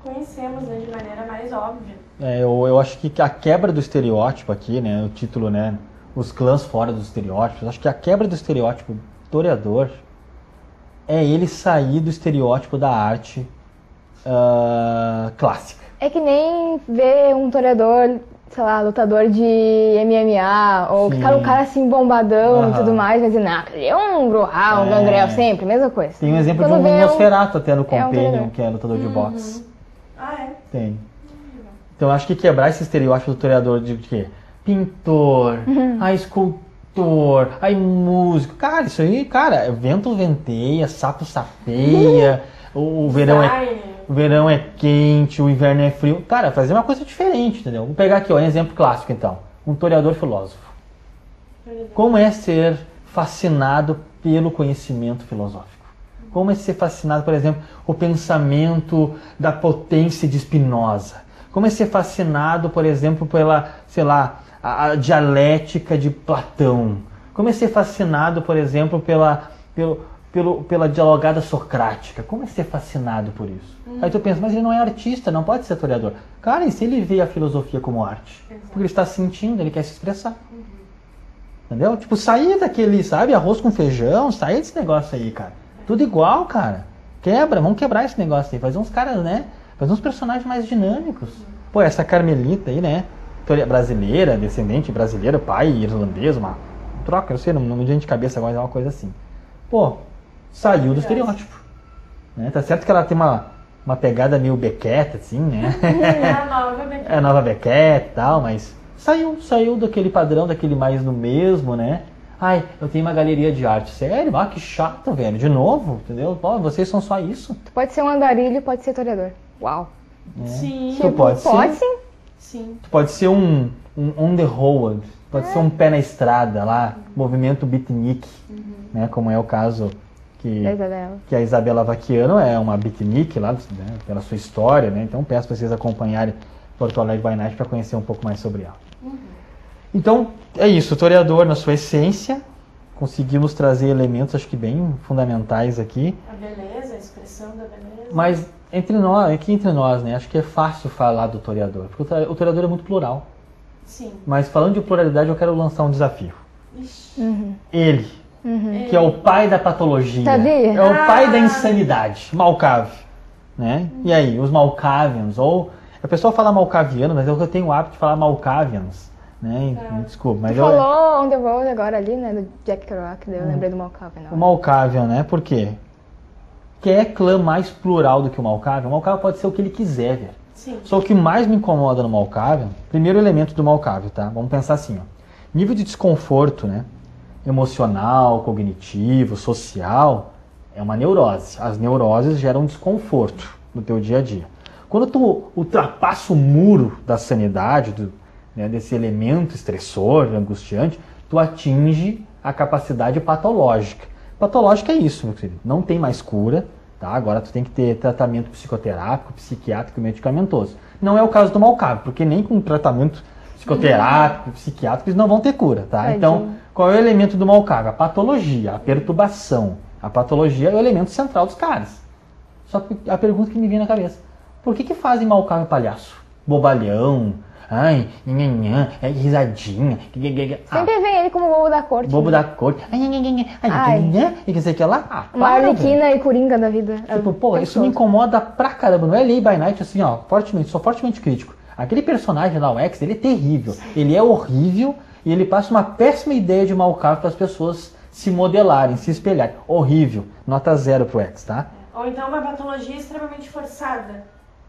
conhecemos né, de maneira mais óbvia. É, eu, eu acho que a quebra do estereótipo aqui, né, o título, né, os clãs fora dos estereótipos, acho que a quebra do estereótipo toreador é ele sair do estereótipo da arte uh, clássica. É que nem ver um toreador sei lá, lutador de MMA, ou Sim. que tá um cara assim bombadão uhum. e tudo mais, mas não, ele é um Grohal, um é. Gangrel, sempre, mesma coisa. Tem um exemplo Quando de um Nosferatu até no Companion, é um que é lutador uhum. de boxe. Ah, é? Tem. Então acho que quebrar esse estereótipo do toreador de, de quê? Pintor, uhum. a escultor, aí músico. Cara, isso aí, cara, vento venteia, sapo sapeia, o, o verão é o verão é quente, o inverno é frio. Cara, fazer uma coisa diferente, entendeu? Vou pegar aqui ó, um exemplo clássico então. Um toreador filósofo. Como é ser fascinado pelo conhecimento filosófico? Como é ser fascinado, por exemplo, o pensamento da potência de Spinoza? Como é ser fascinado, por exemplo, pela, sei lá, a, a dialética de Platão? Como é ser fascinado, por exemplo, pela, pelo, pelo, pela dialogada socrática. Como é ser fascinado por isso? Uhum. Aí tu pensa, mas ele não é artista, não pode ser toreador. Cara, e se ele vê a filosofia como arte? Exato. Porque ele está sentindo, ele quer se expressar. Uhum. Entendeu? Tipo, sair daquele, sabe, arroz com feijão, sair desse negócio aí, cara. Tudo igual, cara. Quebra, vamos quebrar esse negócio aí. Fazer uns caras, né? Fazer uns personagens mais dinâmicos. Uhum. Pô, essa Carmelita aí, né? Brasileira, descendente brasileiro, pai irlandês, uma troca, eu sei, não, não me de cabeça agora, é uma coisa assim. Pô, saiu do estereótipo. Né? Tá certo que ela tem uma, uma pegada meio Beckett, assim, né? (laughs) É a nova Beckett. (laughs) É a nova Beckett e tal, mas saiu, saiu daquele padrão, daquele mais no mesmo, né? Ai, eu tenho uma galeria de arte. Sério? Ah, que chato, velho. De novo, entendeu? Pô, vocês são só isso. Tu pode ser um andarilho, pode ser toreador. Uau. É. Sim. Tu pode, pode ser. sim. Sim. Tu pode ser um, um on the road. Pode é. ser um pé na estrada lá, uhum. movimento beatnik, uhum. né? Como é o caso que, que a Isabela Vaquiano é uma beatnik lá, né, pela sua história, né? Então peço para vocês acompanharem Porto Alegre by Night para conhecer um pouco mais sobre ela. Uhum. Então, é isso, o toreador na sua essência, conseguimos trazer elementos acho que bem fundamentais aqui. A beleza, a expressão da beleza. Mas entre nós, aqui entre nós, né, acho que é fácil falar do toreador, porque o toreador é muito plural. Sim. Mas falando de pluralidade, eu quero lançar um desafio. Uhum. Ele, uhum. que é o pai da patologia. Sabia? É o ah. pai da insanidade, Malcave. Né? E aí, os Malkavians, ou... A pessoa fala Malkaviano, mas eu tenho o hábito de falar Malkavians. Né? Tá. Me Desculpa, mas Tu eu, falou On The Road agora ali, né? Do Jack Kerouac, daí eu lembrei do Malcolm. o Malkavian, né? Por quê? Quer clã mais plural do que o Malkavian? O Malkavian pode ser o que ele quiser, velho. Sim. Só o que mais me incomoda no Malkavian, primeiro elemento do Malkavian, tá? Vamos pensar assim, ó. Nível de desconforto, né? Emocional, cognitivo, social, é uma neurose. As neuroses geram desconforto no teu dia a dia. Quando tu ultrapassa o muro da sanidade, do, né, desse elemento estressor, angustiante, tu atinge a capacidade patológica. Patológica é isso, meu querido. Não tem mais cura, tá? Agora tu tem que ter tratamento psicoterápico, psiquiátrico e medicamentoso. Não é o caso do Malcave, porque nem com tratamento psicoterápico, psiquiátrico, eles não vão ter cura, tá? Tadinho. Então, qual é o elemento do Malcave? A patologia, a perturbação. A patologia é o elemento central dos caras. Só que a pergunta que me vem na cabeça: por que, que fazem Malcave palhaço? Bobalhão, ai, nhanhã, é risadinha, ah, Sempre vem ele como bobo da corte. bobo né? da corte, ai, nhanhã, nhanhã, ai, Ai. nhanhã, e que sei que lá. Ah, para, arlequina e coringa da vida. Tipo, É pô, o isso me incomoda pra caramba. Não é Lay by Night assim, ó, fortemente, sou fortemente crítico. Aquele personagem lá, o X, ele é terrível. Ele é horrível e ele passa uma péssima ideia de Malcave para as pessoas se modelarem, se espelharem. Horrível. Nota zero pro X, tá? Ou então uma patologia extremamente forçada.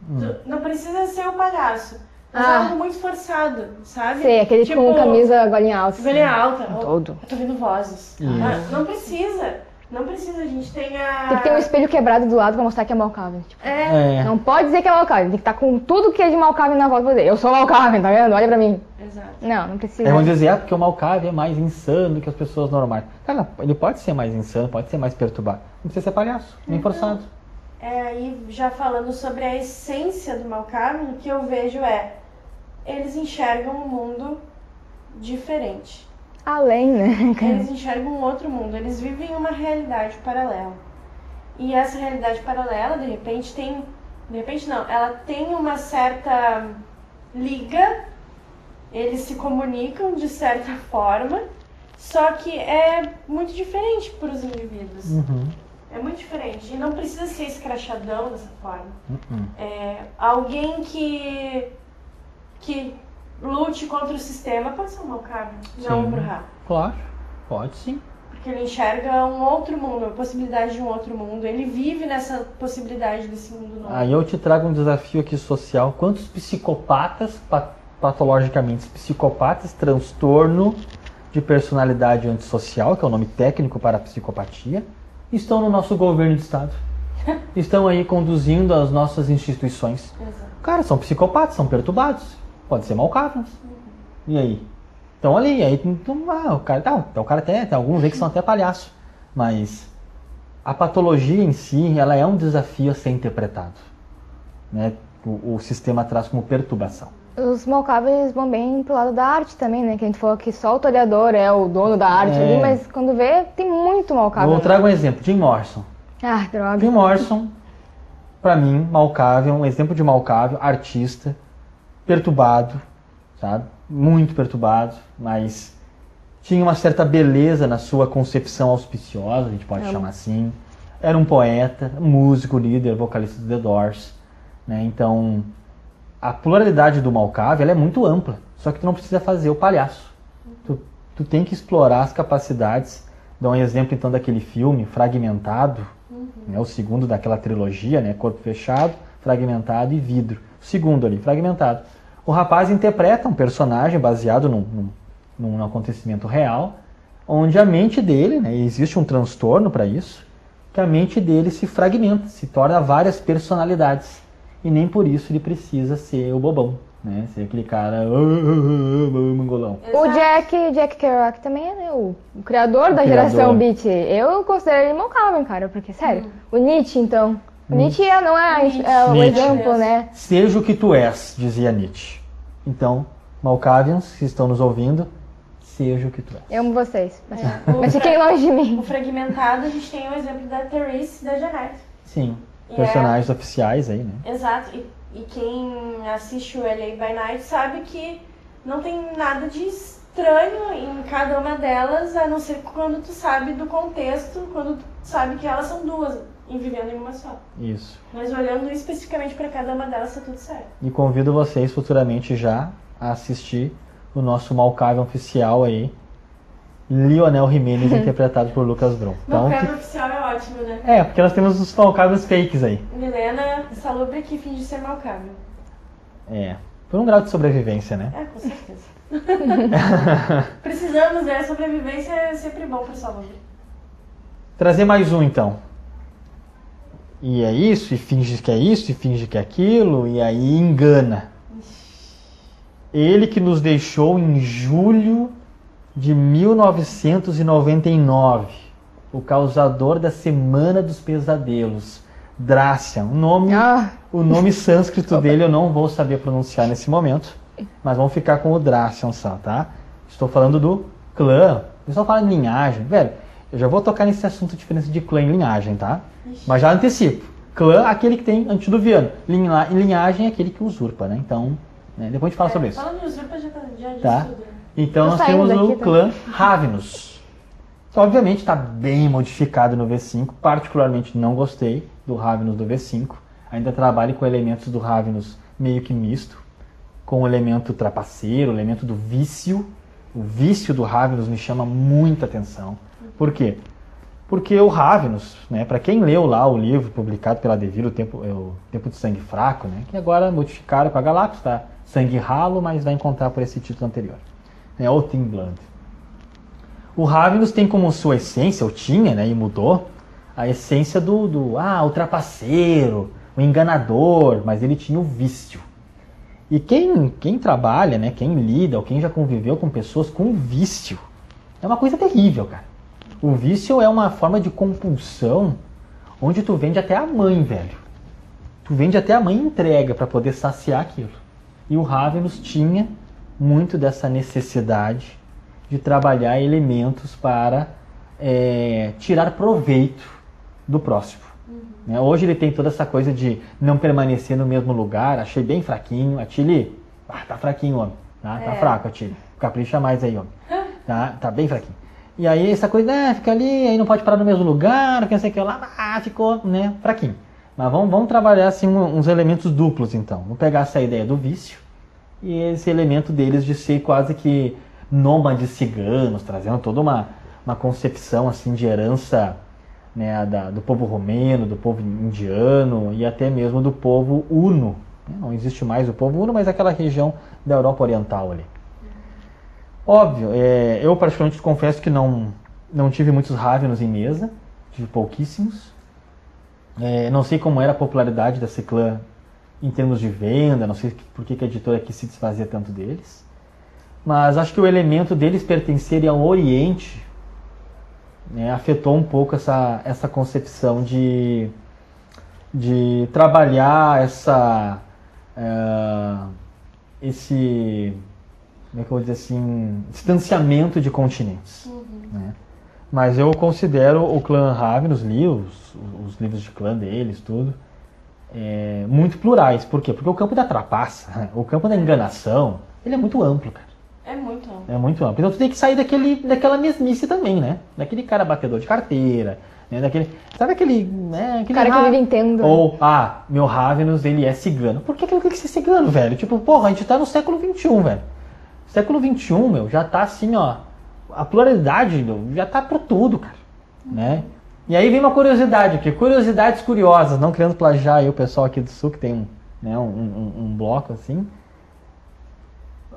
Hum. Não precisa ser o palhaço. Mas Ah. é algo muito forçado, sabe? Sei, aquele tipo, com camisa golinha alta. Golinha alta. Ou- Todo. Eu tô vendo vozes. Ah, não precisa. Não precisa, a gente tem a. Tem que ter um espelho quebrado do lado pra mostrar que é Malcave. Tipo, É, É. Não pode dizer que é Malcave, tem que estar com tudo que é de Malcave na volta pra dizer. Eu sou Malcave, tá vendo? Olha pra mim. exato. Não, não precisa. Aí vão dizer, ah, porque o Malcave é mais insano que as pessoas normais. Cara, ele pode ser mais insano, pode ser mais perturbado. Não precisa ser palhaço, nem forçado. É, aí já falando sobre a essência do Malcolm, o que eu vejo é eles enxergam um mundo diferente. Além, né? (laughs) Eles enxergam um outro mundo, eles vivem uma realidade paralela. E essa realidade paralela, de repente, tem. De repente não, ela tem uma certa liga, eles se comunicam de certa forma, só que é muito diferente para os indivíduos. Uhum. É muito diferente. E não precisa ser escrachadão dessa forma. Uhum. É, alguém que, que lute contra o sistema pode ser um mau cabo, não um. Bruhá. Claro, pode sim. Porque ele enxerga um outro mundo, a possibilidade de um outro mundo. Ele vive nessa possibilidade desse mundo novo. Aí eu te trago um desafio aqui social. Quantos psicopatas, pa- patologicamente psicopatas, transtorno de personalidade antissocial, que é o nome técnico para a psicopatia, estão no nosso governo de estado? (laughs) Estão aí conduzindo as nossas instituições. Exato. Cara, são psicopatas, são perturbados. Pode ser malcáveis. E aí? Então ali, aí tu- ah, o cara, tá, o cara até, tem alguns aí que são até palhaço. Mas a patologia em si, ela é um desafio a ser interpretado. Né? O, o sistema traz como perturbação. Os Malcaves vão bem pro lado da arte também, né? Que a gente falou que só o toreador é o dono da arte É. ali, mas quando vê, tem muito Malcave. Vou trago um exemplo, Jim Morrison. Ah, droga. Jim Morrison, pra mim, malcável, um exemplo de malcável, artista, perturbado, sabe? Muito perturbado, mas tinha uma certa beleza na sua concepção auspiciosa, a gente pode Amo. chamar assim. Era um poeta, músico, líder, vocalista do The Doors, né? Então, a pluralidade do malcável ela é muito ampla, só que tu não precisa fazer o palhaço. Tu, tu tem que explorar as capacidades. Dá um exemplo então daquele filme Fragmentado, né, o segundo daquela trilogia, né, Corpo Fechado, Fragmentado e Vidro. O segundo ali, Fragmentado. O rapaz interpreta um personagem baseado num, num, num acontecimento real, onde a mente dele, né, e existe um transtorno para isso, que a mente dele se fragmenta, se torna várias personalidades. E nem por isso ele precisa ser o bobão, né? Ser aquele cara "Ah, ah, ah, mangolão. O. Jack, Jack Kerouac também é né, o, o criador da criador. geração beat. Eu considero ele Malcave, cara, porque, sério, o Nietzsche, então. O Nietzsche é, não é, Nietzsche. é o Nietzsche. exemplo, né? Seja o que tu és, dizia Nietzsche. Então, Malkavians, que estão nos ouvindo, seja o que tu és. Eu amo vocês. Mas, É, mas fiquem longe de mim. O fragmentado, a gente tem o exemplo da Therese e da Janete. Sim, E personagens oficiais aí, né? Exato. E, e quem assiste o LA by Night sabe que não tem nada de estranho em cada uma delas, a não ser quando tu sabe do contexto, quando tu sabe que elas são duas e vivendo em uma só. Isso. Mas olhando especificamente para cada uma delas, tá tudo certo. E convido vocês futuramente já a assistir o nosso Malkavian oficial aí, Lionel Jimenez, (laughs) interpretado por Lucas Brum. Então, Então, o oficial é ótimo, né? é, porque nós temos os Malkavians fakes aí. Milena Salubre que finge ser malcável. É, por um grau de sobrevivência, né? É, com certeza. (laughs) Precisamos, né? Sobrevivência é sempre bom pra Salubre. Trazer mais um então. E é isso, e finge que é isso, e finge que é aquilo, e aí engana. Ele que nos deixou em julho de 1999, o causador da Semana dos Pesadelos, Drácia, um nome, Ah, o nome sânscrito (laughs) dele eu não vou saber pronunciar nesse momento, mas vamos ficar com o Drácian só, tá? Estou falando do clã. O pessoal fala em linhagem, velho. Eu já vou tocar nesse assunto de diferença de clã e linhagem, tá? Mas já antecipo. Clã, aquele que tem antediluviano. Linha- Linhagem é aquele que usurpa, né? Então, né, depois a gente fala sobre isso. Falando em usurpa, já, tá, já disse Tá? tudo. né? Então Tô nós temos o tá? clã Ravenous. Que, obviamente está bem modificado no V5. Particularmente não gostei do Ravenous do V5. Ainda trabalho com elementos do Ravenous meio que misto. Com o elemento trapaceiro, o elemento do vício. O vício do Ravenous me chama muita atenção. Por quê? Porque o Ravenous, né, para quem leu lá o livro publicado pela Devir, o Tempo, é, o Tempo de Sangue Fraco, né, que agora modificaram com a Galactus, tá? Sangue Ralo, mas vai encontrar por esse título anterior. É o Thin Blood. O Ravenous tem como sua essência, ou tinha, né, e mudou, a essência do, do ah, o trapaceiro, o enganador, mas ele tinha o vício. E quem, quem trabalha, né, quem lida, ou quem já conviveu com pessoas com vício, é uma coisa terrível, cara. O vício é uma forma de compulsão onde tu vende até a mãe, velho. Tu vende até a mãe entrega para poder saciar aquilo. E o Ravenous tinha muito dessa necessidade de trabalhar elementos para é, tirar proveito do próximo. Né? Hoje ele tem toda essa coisa de não permanecer no mesmo lugar. Achei bem fraquinho. Atili, ah, tá fraquinho, homem. Tá, tá É. fraco, Atili. Capricha mais aí, homem. Tá, tá bem fraquinho. E aí essa coisa, ah, fica ali, aí não pode parar no mesmo lugar, que não sei o que lá, ah, ficou, né, fraquinho. Mas vamos, vamos trabalhar assim uns elementos duplos então. Vamos pegar essa ideia do vício e esse elemento deles de ser quase que nômades ciganos, trazendo toda uma, uma concepção assim de herança né, da- do povo romeno, do povo indiano e até mesmo do povo uno. né? Não existe mais o povo uno, mas aquela região da Europa Oriental ali. Óbvio, é, eu particularmente confesso que não, não tive muitos Ravenos em mesa, tive pouquíssimos. É, não sei como era a popularidade desse clã em termos de venda, não sei por que que a editora quis se desfazer tanto deles. Mas acho que o elemento deles pertencerem ao Oriente né, afetou um pouco essa, essa concepção de, de trabalhar essa, eh, esse, como é que eu vou dizer assim, distanciamento de continentes. né? Mas eu considero o clã Ravenous, li os, os livros de clã deles, tudo, é, muito plurais. Por quê? Porque o campo da trapaça, (laughs) o campo da enganação, ele é muito amplo, cara. É muito amplo. É muito amplo. Então tu tem que sair daquele, daquela mesmice também, né? Daquele cara batedor de carteira, né? Daquele, sabe aquele, né? Aquele Cara que vive em tenda. Ou, ah, meu Ravenous, ele é cigano. Por que que ele tem que ser cigano, velho? Tipo, porra, a gente tá no século XXI, velho. Século XXI, meu, já tá assim, ó. A pluralidade meu, já tá por tudo, cara. Né? E aí vem uma curiosidade aqui, curiosidades curiosas, não querendo plagiar aí o pessoal aqui do Sul, que tem um, né, um, um- um bloco assim.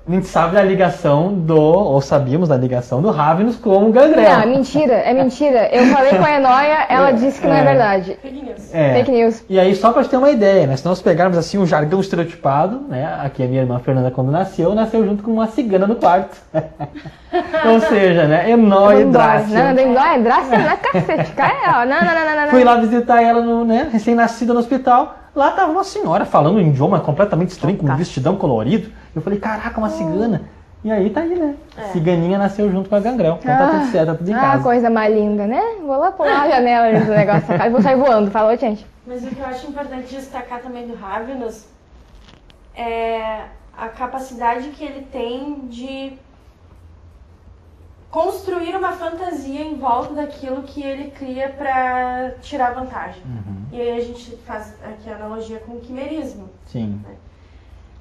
A gente sabe da ligação do, ou sabíamos da ligação do Ravenous com o Gangrel. Não, é mentira, é mentira. Eu falei com a Enoia, ela disse que não é É. verdade. Fake news. É. Fake news. E aí, só pra gente ter uma ideia, né? Se nós pegarmos assim o jargão estereotipado, né? Aqui a minha irmã Fernanda, quando nasceu, nasceu junto com uma cigana no quarto. (laughs) Ou seja, né? Enó e Não, é na cacete. Cara, não, não, não, não, não. Fui lá visitar ela, no, né? Recém-nascida no hospital. Lá tava uma senhora falando um idioma completamente estranho, com um vestidão colorido. Eu falei, caraca, uma cigana. E aí tá aí, né? É. Ciganinha nasceu junto com a Gangrel. Então tá tudo certo, tá tudo em ah, casa. coisa mais linda, né? Vou lá pular a janela do negócio da casa vou sair voando. Falou, gente? Mas o que eu acho importante destacar também do Ravenous é a capacidade que ele tem de construir uma fantasia em volta daquilo que ele cria pra tirar vantagem. Uhum. E aí a gente faz aqui a analogia com o quimerismo. Sim.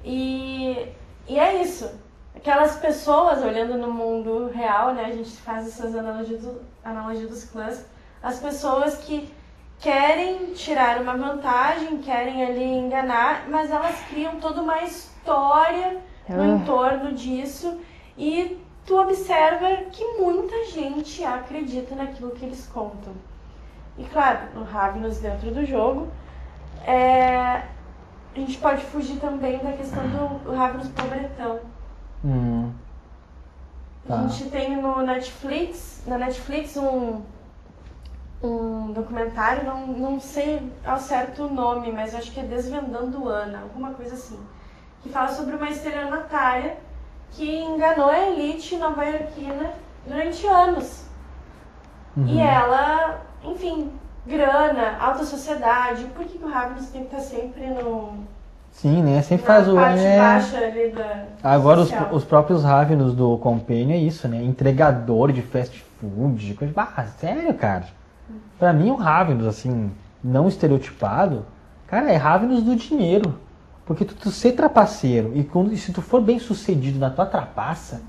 E, e é isso. aquelas pessoas olhando no mundo real, né? A gente faz essas analogias, do, analogias dos clãs, as pessoas que querem tirar uma vantagem, querem ali enganar, mas elas criam toda uma história no Ah. entorno disso e tu observa que muita gente acredita naquilo que eles contam. E claro, no Ravnus dentro do jogo, é, a gente pode fugir também da questão do Ravnus pobretão. Hum, A Tá. gente tem no Netflix, na Netflix um, um documentário, não, não sei ao certo o nome, mas acho que é Desvendando Ana, alguma coisa assim. Que fala sobre uma estelionatária que enganou a elite nova-iorquina durante anos. uhum. E ela, enfim, grana, alta sociedade. Por que, que o Ravnus tem que estar sempre no, Sim, né? Sempre faz o. parte é. baixa ali da. Agora os, social? os próprios Ravenos do Companion é isso, né? Entregador de fast food, de coisa. Ah, sério, cara. Pra mim o Ravenous, assim, não estereotipado, cara, é Ravenous do dinheiro. Porque tu, tu ser trapaceiro e, quando, se tu for bem sucedido na tua trapaça,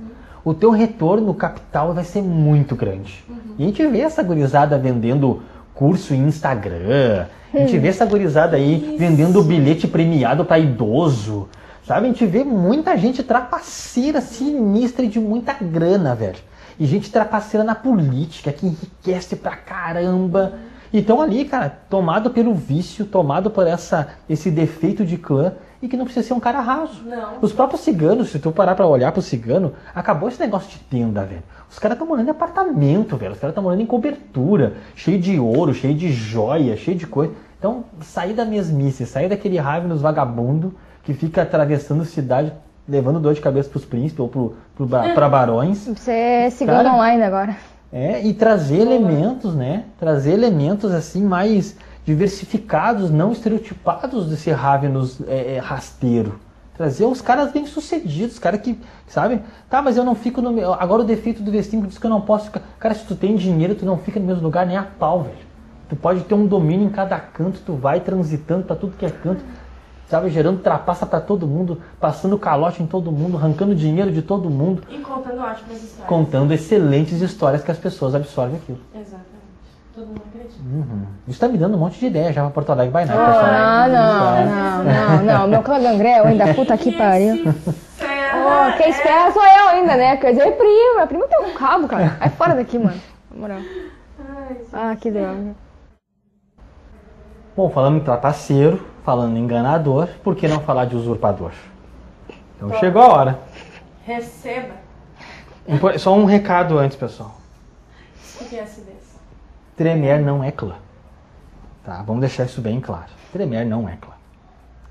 o teu retorno no capital vai ser muito grande. E a gente vê essa gurizada vendendo curso em Instagram, a gente vê essa gurizada aí Isso. vendendo bilhete premiado pra idoso. Sabe, a gente vê muita gente trapaceira, sinistra e de muita grana, velho. E gente trapaceira na política, que enriquece pra caramba. E estão ali, cara, tomado pelo vício, tomado por essa, esse defeito de clã e que não precisa ser um cara raso. Não. Os próprios ciganos, se tu parar pra olhar pro cigano, acabou esse negócio de tenda, velho. Os caras estão morando em apartamento, velho. Os caras estão morando em cobertura, cheio de ouro, cheio de joia, cheio de coisa. Então, sair da mesmice, sair daquele Ravenous vagabundo que fica atravessando cidade, levando dor de cabeça pros príncipes ou pro, pro, ba- pra barões. Você é Cara, online agora. É, e trazer elementos, né? Trazer elementos assim mais diversificados, não estereotipados desse Ravenous é, é, rasteiro. Trazer os caras bem sucedidos, cara que, sabe? Tá, mas eu não fico no meu. Agora o defeito do vestíbulo diz que eu não posso ficar. Cara, se tu tem dinheiro, tu não fica no mesmo lugar nem a pau, velho. Tu pode ter um domínio em cada canto, tu vai transitando pra tudo que é canto, sabe? Gerando trapaça pra todo mundo, passando calote em todo mundo, arrancando dinheiro de todo mundo E contando ótimas histórias. contando excelentes histórias que as pessoas absorvem aquilo. Exatamente. Todo mundo acredita. Uhum. Isso tá me dando um monte de ideia já pra Porto Alegre by Night, Ah, pessoal. não, não, não, não. Meu clã gangrel ainda, puta que pariu. Oh, quem espera sou eu ainda, né? Quer dizer, prima. Prima tem um cabo, cara. Vai fora daqui, mano. Na moral. Ah, que droga. Bom, falando em trapaceiro, falando em enganador, por que não falar de usurpador? Então chegou a hora. Receba. Só um recado antes, pessoal. O que é acidez? Tremer não é clã. Tá? Vamos deixar isso bem claro. Tremer não é clã.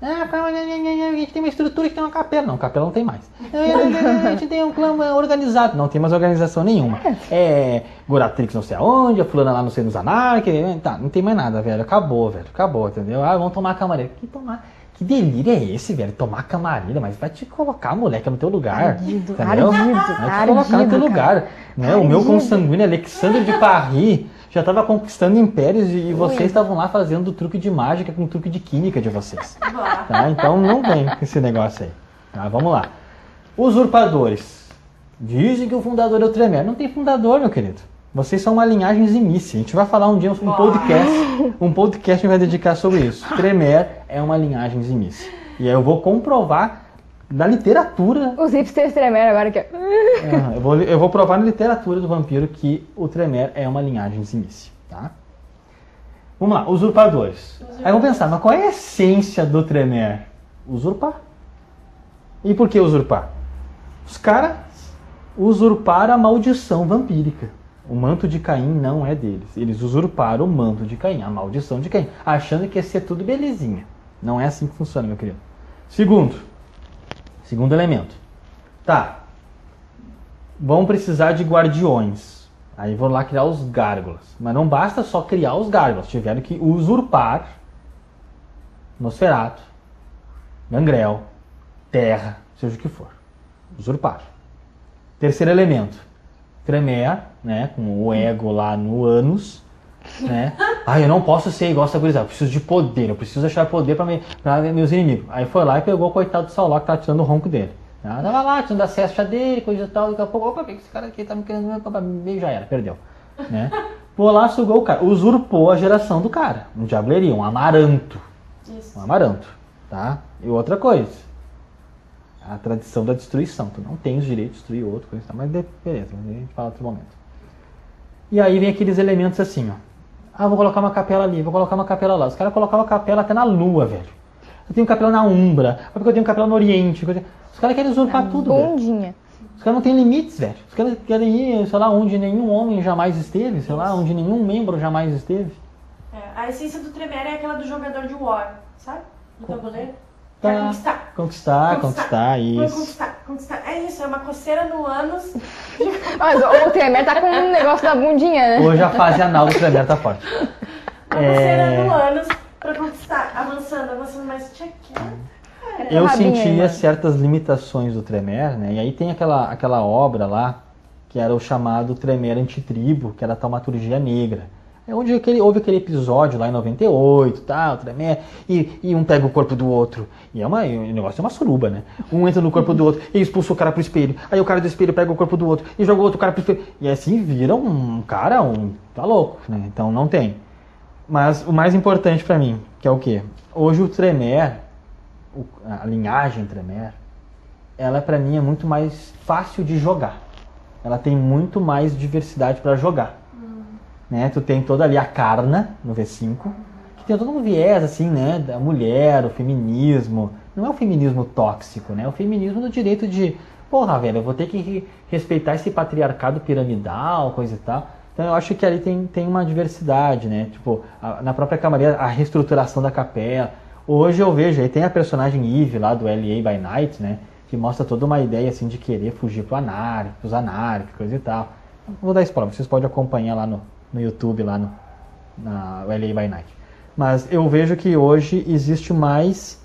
Ah, a gente tem uma estrutura que tem uma capela. Não, capela não tem mais. (laughs) A gente tem um clã organizado. Não tem mais organização nenhuma. É Goratrix não sei aonde, a fulana lá não sei nos Anark. Tá, não tem mais nada, velho. Acabou, velho. Acabou, entendeu? Ah, vamos tomar camareira. Que tomar? Que delírio é esse, velho? Tomar camareira, mas vai te colocar, moleque, no teu lugar. Ardido, entendeu? ardido, vai te colocar no teu ardido, lugar. Né? O meu Ardido. consanguíneo Alexandre de Paris já estava conquistando impérios e e vocês estavam lá fazendo truque de mágica com truque de química de vocês. (laughs) Tá? Então não vem com esse negócio aí. Tá? Vamos lá. Usurpadores. Dizem que o fundador é o Tremere. Não tem fundador, meu querido. Vocês são uma linhagem zimice. A gente vai falar um dia (laughs) um podcast. Um podcast que vai dedicar sobre isso. Tremere é uma linhagem zimice. E aí eu vou comprovar na literatura Os hipsters tremeram agora ó. Aham, eu, vou, eu vou provar na literatura do vampiro que o Tremer é uma linhagem zimice, tá? Vamos lá, usurpadores. Aí vamos pensar, mas qual é a essência do Tremer? Usurpar. E por que usurpar? Os caras usurparam a maldição vampírica. O manto de Caim não é deles. Eles usurparam o manto de Caim, a maldição de Caim, achando que ia ser tudo belezinha. Não é assim que funciona, meu querido. Segundo, segundo elemento. Tá, vão precisar de guardiões. Aí vão lá criar os gárgulas. Mas não basta só criar os gárgulas. Tiveram que usurpar Nosferato, Gangrel, Terra, seja o que for. Usurpar. Terceiro elemento. Tremere, né? Com o ego lá no ânus. Né? (laughs) Ah, eu não posso ser igual essa gurizada. Eu preciso de poder. Eu preciso achar poder para me, pra meus inimigos. Aí foi lá e pegou o coitado do Sauló que tá tirando o ronco dele. Ela tava lá, tinha dado acesso dele, coisa e tal, daqui a pouco, opa, esse cara aqui tá me querendo, meio já era, perdeu. Né? (laughs) Pô lá, sugou o cara, usurpou a geração do cara, um diableria, um amaranto. Isso. Um amaranto, tá? E outra coisa, a tradição da destruição. Tu não tem os direitos de destruir outro, coisa mas beleza, a gente fala outro momento. E aí vem aqueles elementos assim, ó. Ah, vou colocar uma capela ali, vou colocar uma capela lá. Os caras colocavam capela até na lua, velho. Eu tenho capela na Umbra, porque eu tenho capela no Oriente. coisa- Os caras querem usurpar tudo, velho. Bundinha. Os caras não têm limites, velho. Os caras querem ir, sei lá, onde nenhum homem jamais esteve, sei lá, onde nenhum membro jamais esteve. É, a essência do Tremere é aquela do jogador de War, sabe? Do tabuleiro. Tá. Conquistar. Conquistar, conquistar, Vou isso. conquistar, conquistar. É isso, é uma coceira no ânus. (laughs) Mas o, o Temer tá com um negócio da bundinha, né? Hoje a fase anal do Tremere tá forte. Uma coceira no ânus pra conquistar. Avançando, avançando, mas tinha que... Eu aí, sentia certas limitações do Tremere, né? E aí tem aquela, aquela obra lá, que era o chamado Tremere Antitribo, que era a taumaturgia negra. É onde aquele, houve aquele episódio lá em 98, tal, Tremere, e, e um pega o corpo do outro. E é uma, o negócio é uma suruba, né? Um entra no corpo do outro e expulsa o cara pro espelho. Aí o cara do espelho pega o corpo do outro e joga o outro cara pro espelho. E assim vira um cara, um. tá louco, né? Então não tem. Mas o mais importante pra mim, que é o quê? Hoje o Tremere, o- a linhagem Tremere, ela pra mim é muito mais fácil de jogar. Ela tem muito mais diversidade pra jogar. Né? Tu tem toda ali a Karna, no V5, que tem todo um viés assim, né, da mulher, o feminismo. Não é o feminismo tóxico, né? É o feminismo do direito de, porra, velho, eu vou ter que re- respeitar esse patriarcado piramidal, coisa e tal. Então eu acho que ali tem, tem uma diversidade, né? Tipo, a- na própria camaria, a reestruturação da capela. Hoje eu vejo, aí tem a personagem Eve lá do LA by Night, né? Que mostra toda uma ideia assim de querer fugir pro anárquico, pros anárquicos, e tal. Vou dar spoiler, vocês podem acompanhar lá no, no YouTube, lá no na LA by Night. Mas eu vejo que hoje existe mais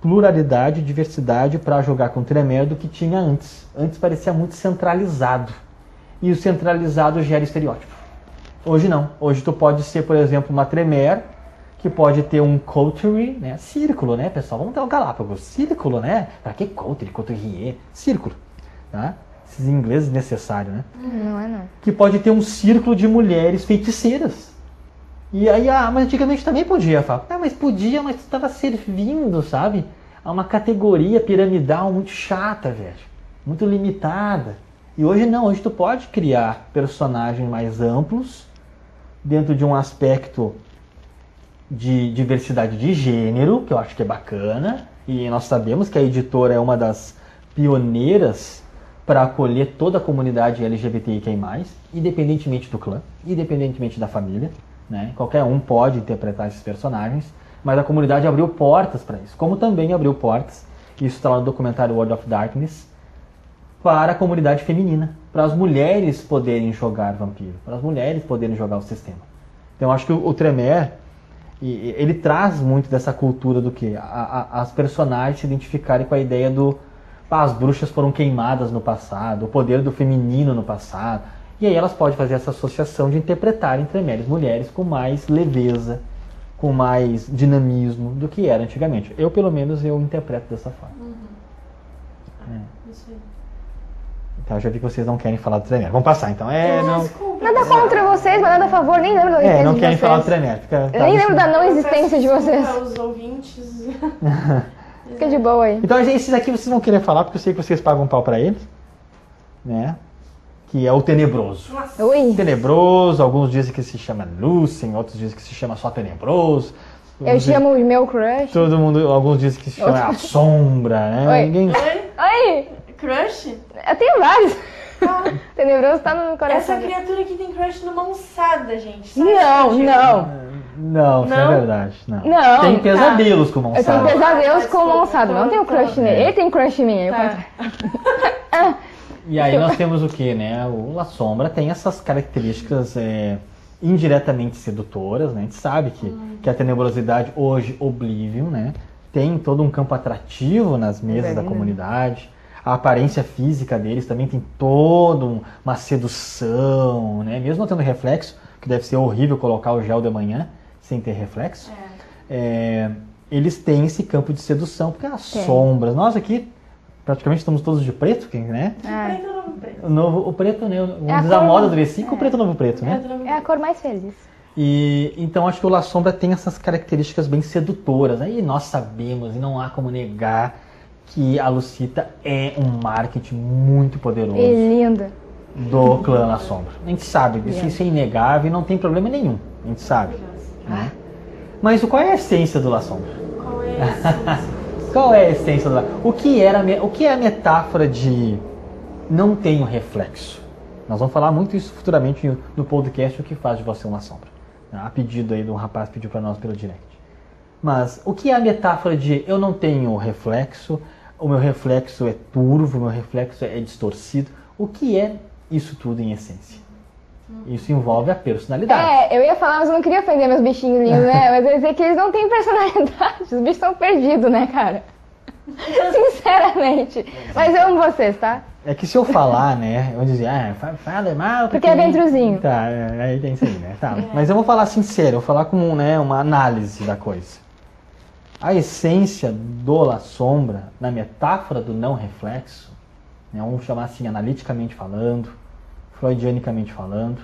pluralidade, diversidade para jogar com Tremere do que tinha antes. Antes parecia muito centralizado. E o centralizado gera estereótipo. Hoje não. Hoje tu pode ser, por exemplo, uma Tremere, que pode ter um coterie, né? Círculo, né, pessoal? Vamos ter um Galápagos. Círculo, né? Pra que coterie, coterie? Círculo, tá? Esses ingleses necessários, né? Não é não. que pode ter um círculo de mulheres feiticeiras. E aí, ah, mas antigamente também podia, Fábio. Ah, mas podia, mas tu estava servindo, sabe? A uma categoria piramidal muito chata, velho. Muito limitada. E hoje não, hoje tu pode criar personagens mais amplos dentro de um aspecto de diversidade de gênero, que eu acho que é bacana. E nós sabemos que a editora é uma das pioneiras para acolher toda a comunidade LGBTIQI+, independentemente do clã, independentemente da família. Né? Qualquer um pode interpretar esses personagens, mas a comunidade abriu portas para isso, como também abriu portas, isso está lá no documentário World of Darkness, para a comunidade feminina, para as mulheres poderem jogar vampiro, para as mulheres poderem jogar o sistema. Então acho que o, o Tremere, ele traz muito dessa cultura do que? As personagens se identificarem com a ideia do "Ah, as bruxas foram queimadas no passado, o poder do feminino no passado. E aí elas podem fazer essa associação de interpretarem Tremeres mulheres com mais leveza, com mais dinamismo do que era antigamente. Eu, pelo menos, eu interpreto dessa forma. Isso aí. Então eu já vi que vocês não querem falar do Tremere. Vamos passar então. É, não, Desculpa. Nada contra vocês, mas nada a favor, nem lembro da é, existência não de querem vocês. falar do Tremere. Fica, Eu tá, nem deixa- lembro da não existência de vocês. aos ouvintes. (laughs) Fica de boa aí. Então esses aqui vocês vão querer falar porque eu sei que vocês pagam um pau pra eles, né? Que é o tenebroso. Nossa. Oi. Tenebroso, alguns dizem que se chama Lucen, outros dizem que se chama só Tenebroso. Eu dizem- chamo o meu crush. Todo mundo, alguns dizem que se chama a (laughs) Sombra, né? Oi. Ninguém... Oi? Oi! Crush? Eu tenho vários. Ah, (laughs) Tenebroso tá no essa coração. criatura aqui tem crush numa alçada, gente. sabe? Não, Gente, não. Não, isso não Não? é verdade. Não. Não, Tem tá. pesadelos com Eu tenho pesadelos Ah, com o Monsanto, não tenho crush nele. Ele tem crush em mim. Eu Tá. (laughs) E aí nós temos o que, né? O La Sombra tem essas características é, indiretamente sedutoras, né? A gente sabe que, que a tenebrosidade hoje, Oblivion, né? Tem todo um campo atrativo nas mesas da Verdade. comunidade. A aparência física deles também tem toda um- uma sedução, né? Mesmo não tendo reflexo, que deve ser horrível colocar o gel de manhã sem ter reflexo. É. é, eles têm esse campo de sedução, porque as Tem. sombras. Nós aqui, praticamente estamos todos de preto, quem, né? É. Preto ou novo preto? O novo, o preto, né? Vamos É a dizer a moda do versículo, é. o preto é o novo preto, né? Preto É a cor mais feliz. E então acho que o La Sombra tem essas características bem sedutoras. Aí nós sabemos e não há como negar que a Lucita é um marketing muito poderoso E lindo. do clã La Sombra. A gente sabe disso, É. isso é inegável e não tem problema nenhum. A gente sabe. Né? Mas qual é a essência do La Sombra? Qual é (laughs) esse? Qual é a essência do La O que era a o que é a metáfora de não tenho reflexo? Nós vamos falar muito isso futuramente no- no podcast o que faz de você uma sombra. A pedido aí de um rapaz pediu para nós pelo direct. Mas o que é a metáfora de eu não tenho reflexo, o meu reflexo é turvo, o meu reflexo é distorcido? O que é isso tudo em essência? Isso envolve a personalidade. É, eu ia falar, mas eu não queria ofender meus bichinhos lindos, né? Mas eu ia dizer que eles não têm personalidade. (laughs) Os bichos estão perdidos, né, cara? (laughs) Sinceramente. Mas eu amo vocês, tá? É que se eu falar, né, eu dizer, ah, fa- fala mal. Porque é ventruzinho. Tá, é, aí tem isso aí, né? Tá. Mas eu vou falar sincero, eu vou falar com né, uma análise da coisa. A essência do La Sombra, na metáfora do não reflexo, né, vamos chamar assim, analiticamente falando, freudianicamente falando,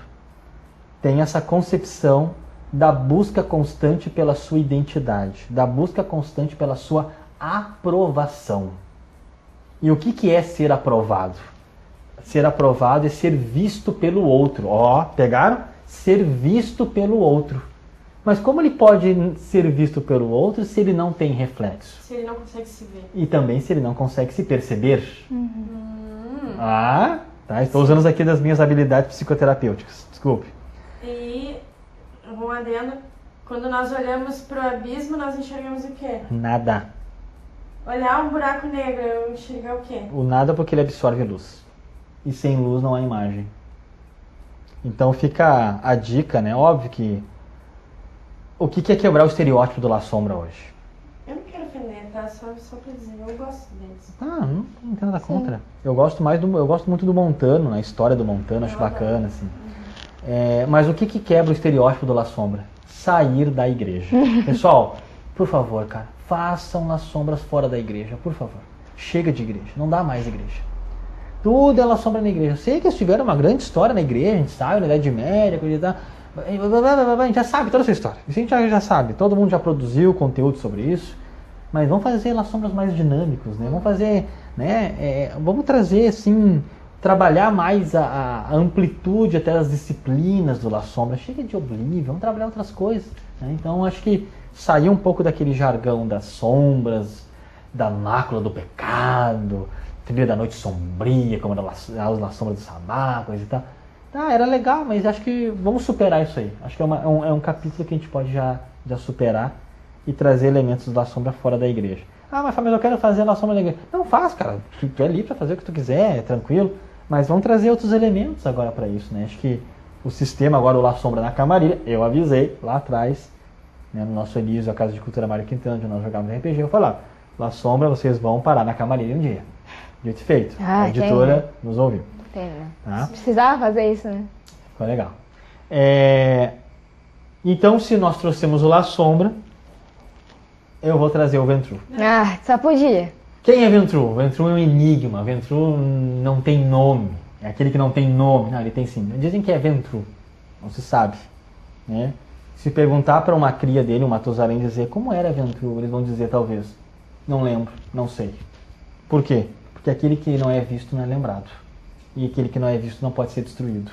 tem essa concepção da busca constante pela sua identidade, da busca constante pela sua aprovação. E o que, que é ser aprovado? Ser aprovado é ser visto pelo outro. Ó, pegaram? Ser visto pelo outro. Mas como ele pode ser visto pelo outro se ele não tem reflexo? Se ele não consegue se ver. E também se ele não consegue se perceber? Ah, tá. Estou usando aqui das minhas habilidades psicoterapêuticas. Desculpe. E um adendo, quando nós olhamos pro abismo, nós enxergamos o quê? Nada. Olhar um buraco negro, eu enxergar o quê? O nada porque ele absorve luz. E sem luz não há imagem. Então fica a dica, né? Óbvio que. O que que é quebrar o estereótipo do La Sombra hoje? Tá? Só, só pra dizer, eu gosto deles. Ah, não, não tem nada contra. Eu gosto mais do. Eu gosto muito do Montano, na história do Montano, acho bacana, assim. É, mas o que que quebra o estereótipo do La Sombra? Sair da igreja. (laughs) Pessoal, por favor, cara, façam as sombras fora da igreja, por favor. Chega de igreja, não dá mais igreja. Tudo é La Sombra na igreja. Eu sei que eles tiveram uma grande história na igreja, a gente sabe, na Idade Média, coisa e tal. A gente já sabe toda essa história. Isso a gente já, já sabe. Todo mundo já produziu conteúdo sobre isso. Mas vamos fazer las sombras mais dinâmicos, né? Vamos fazer, né? é, vamos trazer, assim, trabalhar mais a, a amplitude até das disciplinas do La Sombra. Chega de Oblivion, vamos trabalhar outras coisas. né? Então, acho que sair um pouco daquele jargão das sombras, da mácula do pecado, trilha da noite sombria, como as La Sombra do Sabá, coisa e tal. Ah, era legal, mas acho que vamos superar isso aí. Acho que é, uma- é um, é um capítulo que a gente pode já, já superar e trazer elementos da sombra fora da igreja. Ah, mas Fábio, eu quero fazer na sombra da igreja. Não, faz, cara. Tu, tu é livre para fazer o que tu quiser, é tranquilo. Mas vamos trazer outros elementos agora para isso, né? Acho que o sistema agora, o La Sombra na Camarilha, eu avisei lá atrás, né, no nosso Elísio, a Casa de Cultura Mário Quintana, onde nós jogávamos RPG, eu falava, La Sombra, vocês vão parar na Camarilha um dia. Dito e feito. Ah, a editora nos ouviu. Tem, né? Tá? Precisava fazer isso, né? Ficou legal. É, Então, se nós trouxemos o La Sombra, eu vou trazer o Ventru. Ah, só podia. Quem é Ventru? Ventru é um enigma. Ventru não tem nome. É aquele que não tem nome. Não, ele tem sim. Dizem que é Ventru. Não se sabe. Né? Se perguntar para uma cria dele, um Matusalém, dizer como era Ventru, eles vão dizer talvez. Não lembro, não sei. Por quê? Porque aquele que não é visto não é lembrado. E aquele que não é visto não pode ser destruído.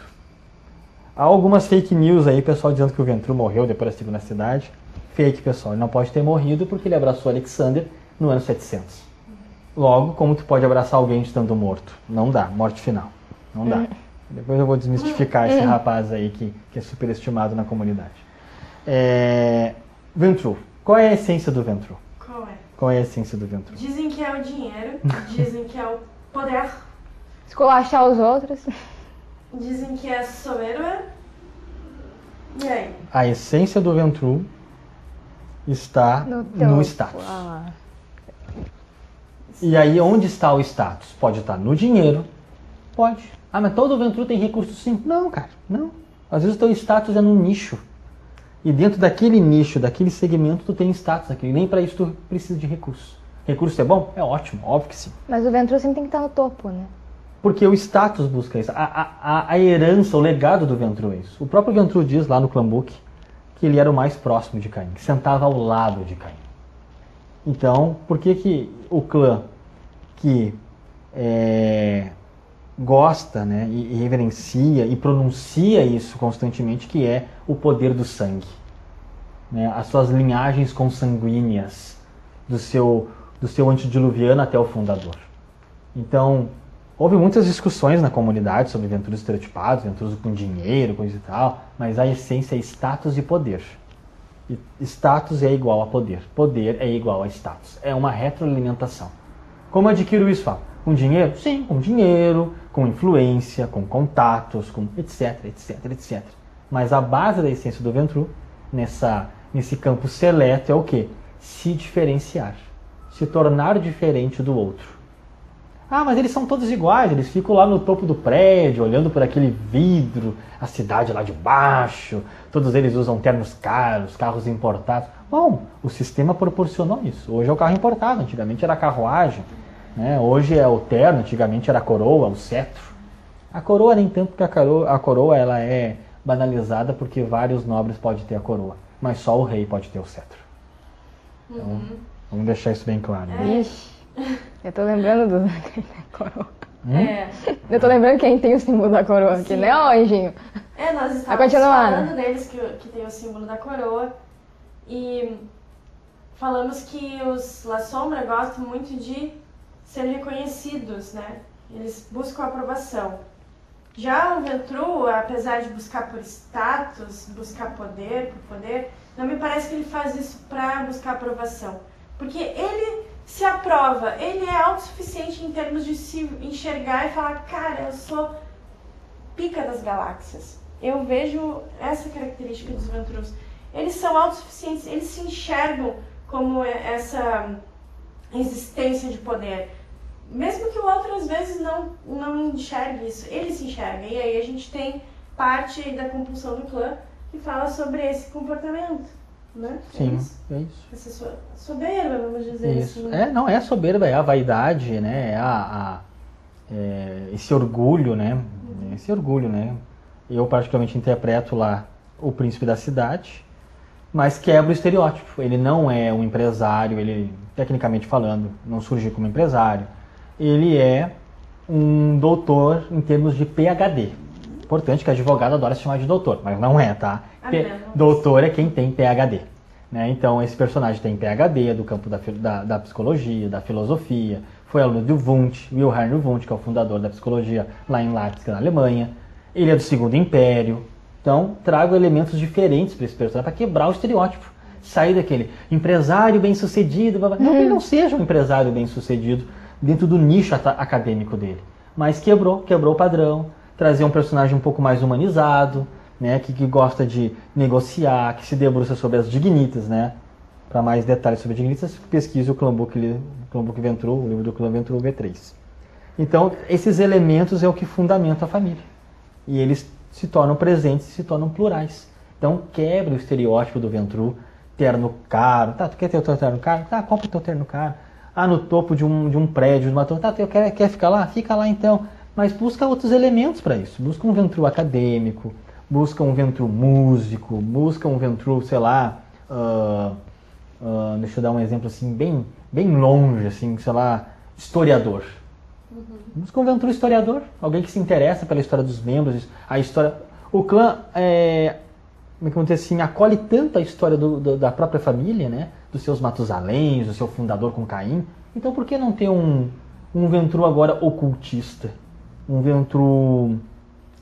Há algumas fake news aí, pessoal dizendo que o Ventru morreu depois da segunda cidade. Fake, pessoal. Ele não pode ter morrido porque ele abraçou Alexander no ano 700. Logo, como tu pode abraçar alguém estando morto? Não dá, morte final. Não dá. Depois eu vou desmistificar esse rapaz aí que, que é superestimado na comunidade. É... Ventru. Qual é a essência do Ventru? Qual é? Qual é a essência do Ventru? Dizem que é o dinheiro, (laughs) dizem que é o poder, Esculachar os outros. dizem que é soberba. E aí? A essência do Ventru está no, teu- status. Ah. E aí, onde está o status? Pode estar no dinheiro. Pode. Ah, mas todo Ventru tem recurso sim. Não, cara, não. Às vezes o teu status é num nicho. E dentro daquele nicho, daquele segmento, tu tem status aqui. Nem para isso tu precisa de recurso. Recurso é bom? É ótimo, óbvio que sim. Mas o Ventru sempre tem que estar no topo, né? Porque o status busca isso. A, a, a herança, o legado do Ventru é isso. O próprio Ventru diz lá no Clambook que ele era o mais próximo de Caim, sentava ao lado de Caim. Então, por que, que o clã que é, gosta né, e, e reverencia e pronuncia isso constantemente, que é o poder do sangue? Né, as suas linhagens consanguíneas, do seu, do seu antediluviano até o fundador. Então, houve muitas discussões na comunidade sobre venturas estereotipadas, venturas com dinheiro, coisa e tal, mas a essência é status e poder. E status é igual a poder, poder é igual a status. É uma retroalimentação. Como adquiro isso? Fala? Com dinheiro? Sim, com dinheiro, com influência, com contatos, com etc, etc, etc. Mas a base da essência do Ventru, nessa, nesse campo seleto, é o quê? se diferenciar, se tornar diferente do outro. Ah, mas eles são todos iguais, eles ficam lá no topo do prédio, olhando por aquele vidro, a cidade lá de baixo, todos eles usam ternos caros, carros importados. Bom, o sistema proporcionou isso. Hoje é o carro importado, antigamente era a carruagem, né? hoje é o terno, antigamente era a coroa, o cetro. A coroa nem tanto porque a coroa, a coroa ela é banalizada porque vários nobres podem ter a coroa, mas só o rei pode ter o cetro. Então, uhum. vamos deixar isso bem claro. Né? Ixi, eu tô lembrando do (laughs) da coroa. Hum? É. Eu tô lembrando quem tem o símbolo da coroa aqui, né, ô Anjinho? É, nós estávamos falando deles que, que tem o símbolo da coroa e falamos que os La Sombra gostam muito de ser reconhecidos, né? Eles buscam aprovação. Já o Ventru, apesar de buscar por status, buscar poder, por poder, não me parece que ele faz isso para buscar aprovação. Porque ele se aprova, ele é autossuficiente em termos de se enxergar e falar, cara, eu sou pica das galáxias. Eu vejo essa característica dos Ventrus. Eles são autossuficientes, eles se enxergam como essa existência de poder. Mesmo que o outro às vezes não, não enxergue isso, ele se enxerga. E aí a gente tem parte da compulsão do clã que fala sobre esse comportamento. Né? Sim, é isso. É isso. Essa soberba, vamos dizer isso. assim. É, não é soberba, é a vaidade, né? É a, a é, esse orgulho, né? Uhum. Esse orgulho, né? Eu particularmente interpreto lá o príncipe da cidade, mas quebra o estereótipo. Ele não é um empresário, ele, tecnicamente falando, não surgiu como empresário. Ele é um doutor em termos de PhD. Importante que advogado adora se chamar de doutor, mas não é, tá? Ah, doutor é quem tem PhD. Né? Então, esse personagem tem PhD, é do campo da, da, da, psicologia, da filosofia, foi aluno do Wundt, Wilhelm Wundt, que é o fundador da psicologia lá em Leipzig, na Alemanha. Ele é do Segundo Império. Então, trago elementos diferentes para esse personagem, para quebrar o estereótipo. Sair daquele empresário bem-sucedido. Não que ele não seja um empresário bem-sucedido dentro do nicho acadêmico dele. Mas quebrou, quebrou o padrão, trazer um personagem um pouco mais humanizado, né, que, que gosta de negociar, que se debruça sobre as dignitas, né? Para mais detalhes sobre dignitas, pesquise o Clambook, Clambook Ventru, o livro do Clã Ventru V3. Então, esses elementos é o que fundamenta a família. E eles se tornam presentes, se tornam plurais. Então, quebra o estereótipo do Ventru, terno caro. Tá, tu quer ter o teu terno caro? Tá, compra o teu terno caro. Ah, no topo de um, de um prédio, de uma torre. Tá, tu quer, quer ficar lá? Fica lá então mas busca outros elementos para isso. Busca um ventru acadêmico, busca um ventru músico, busca um ventru, sei lá, uh, uh, deixa eu dar um exemplo assim, bem, bem longe, assim, sei lá, historiador. Uhum. Busca um ventru historiador, alguém que se interessa pela história dos membros, a história... O clã, é, como é que eu vou dizer assim, acolhe tanto a história do, do, da própria família, né? Dos seus Matusaléns, do seu fundador com Caim. Então por que não ter um, um ventru agora ocultista? Um ventru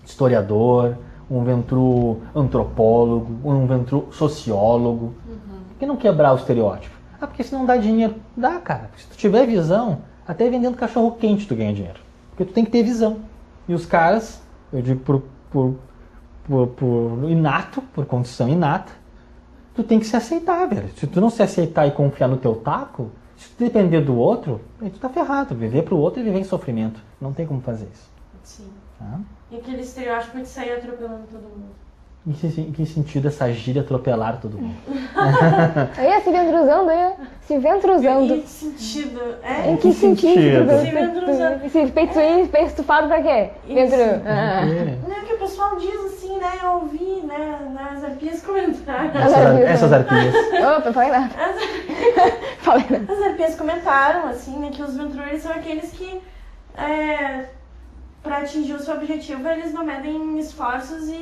historiador, um ventru antropólogo, um ventru sociólogo. Uhum. Por que não quebrar o estereótipo? Ah, porque se não dá dinheiro. Dá, cara. Se tu tiver visão, até vendendo cachorro quente tu ganha dinheiro. Porque tu tem que ter visão. E os caras, eu digo por, por, por, por inato, por condição inata, tu tem que se aceitar, velho. Se tu não se aceitar e confiar no teu taco, se tu depender do outro, aí tu tá ferrado. Viver pro outro e viver em sofrimento. Não tem como fazer isso. Sim. Tá? E aquele estereótipo de sair atropelando todo mundo. Em que, em que sentido essa gíria atropelar todo mundo? (laughs) Aí, se ventruzando, aí, se ventruzando. Em que sentido? É? Em que que sentido? sentido? Se ventruzando. Se peito estufado pra quê? Ventru. Ah. Não é que o pessoal diz assim, né? Eu ouvi, né? Nas arpias comentaram. Essas, essas arpias. Opa, falei nada. As, (laughs) Falei nada. as arpias comentaram, assim, né? Que os ventrueiros são aqueles que, é, pra atingir o seu objetivo, eles não medem esforços e,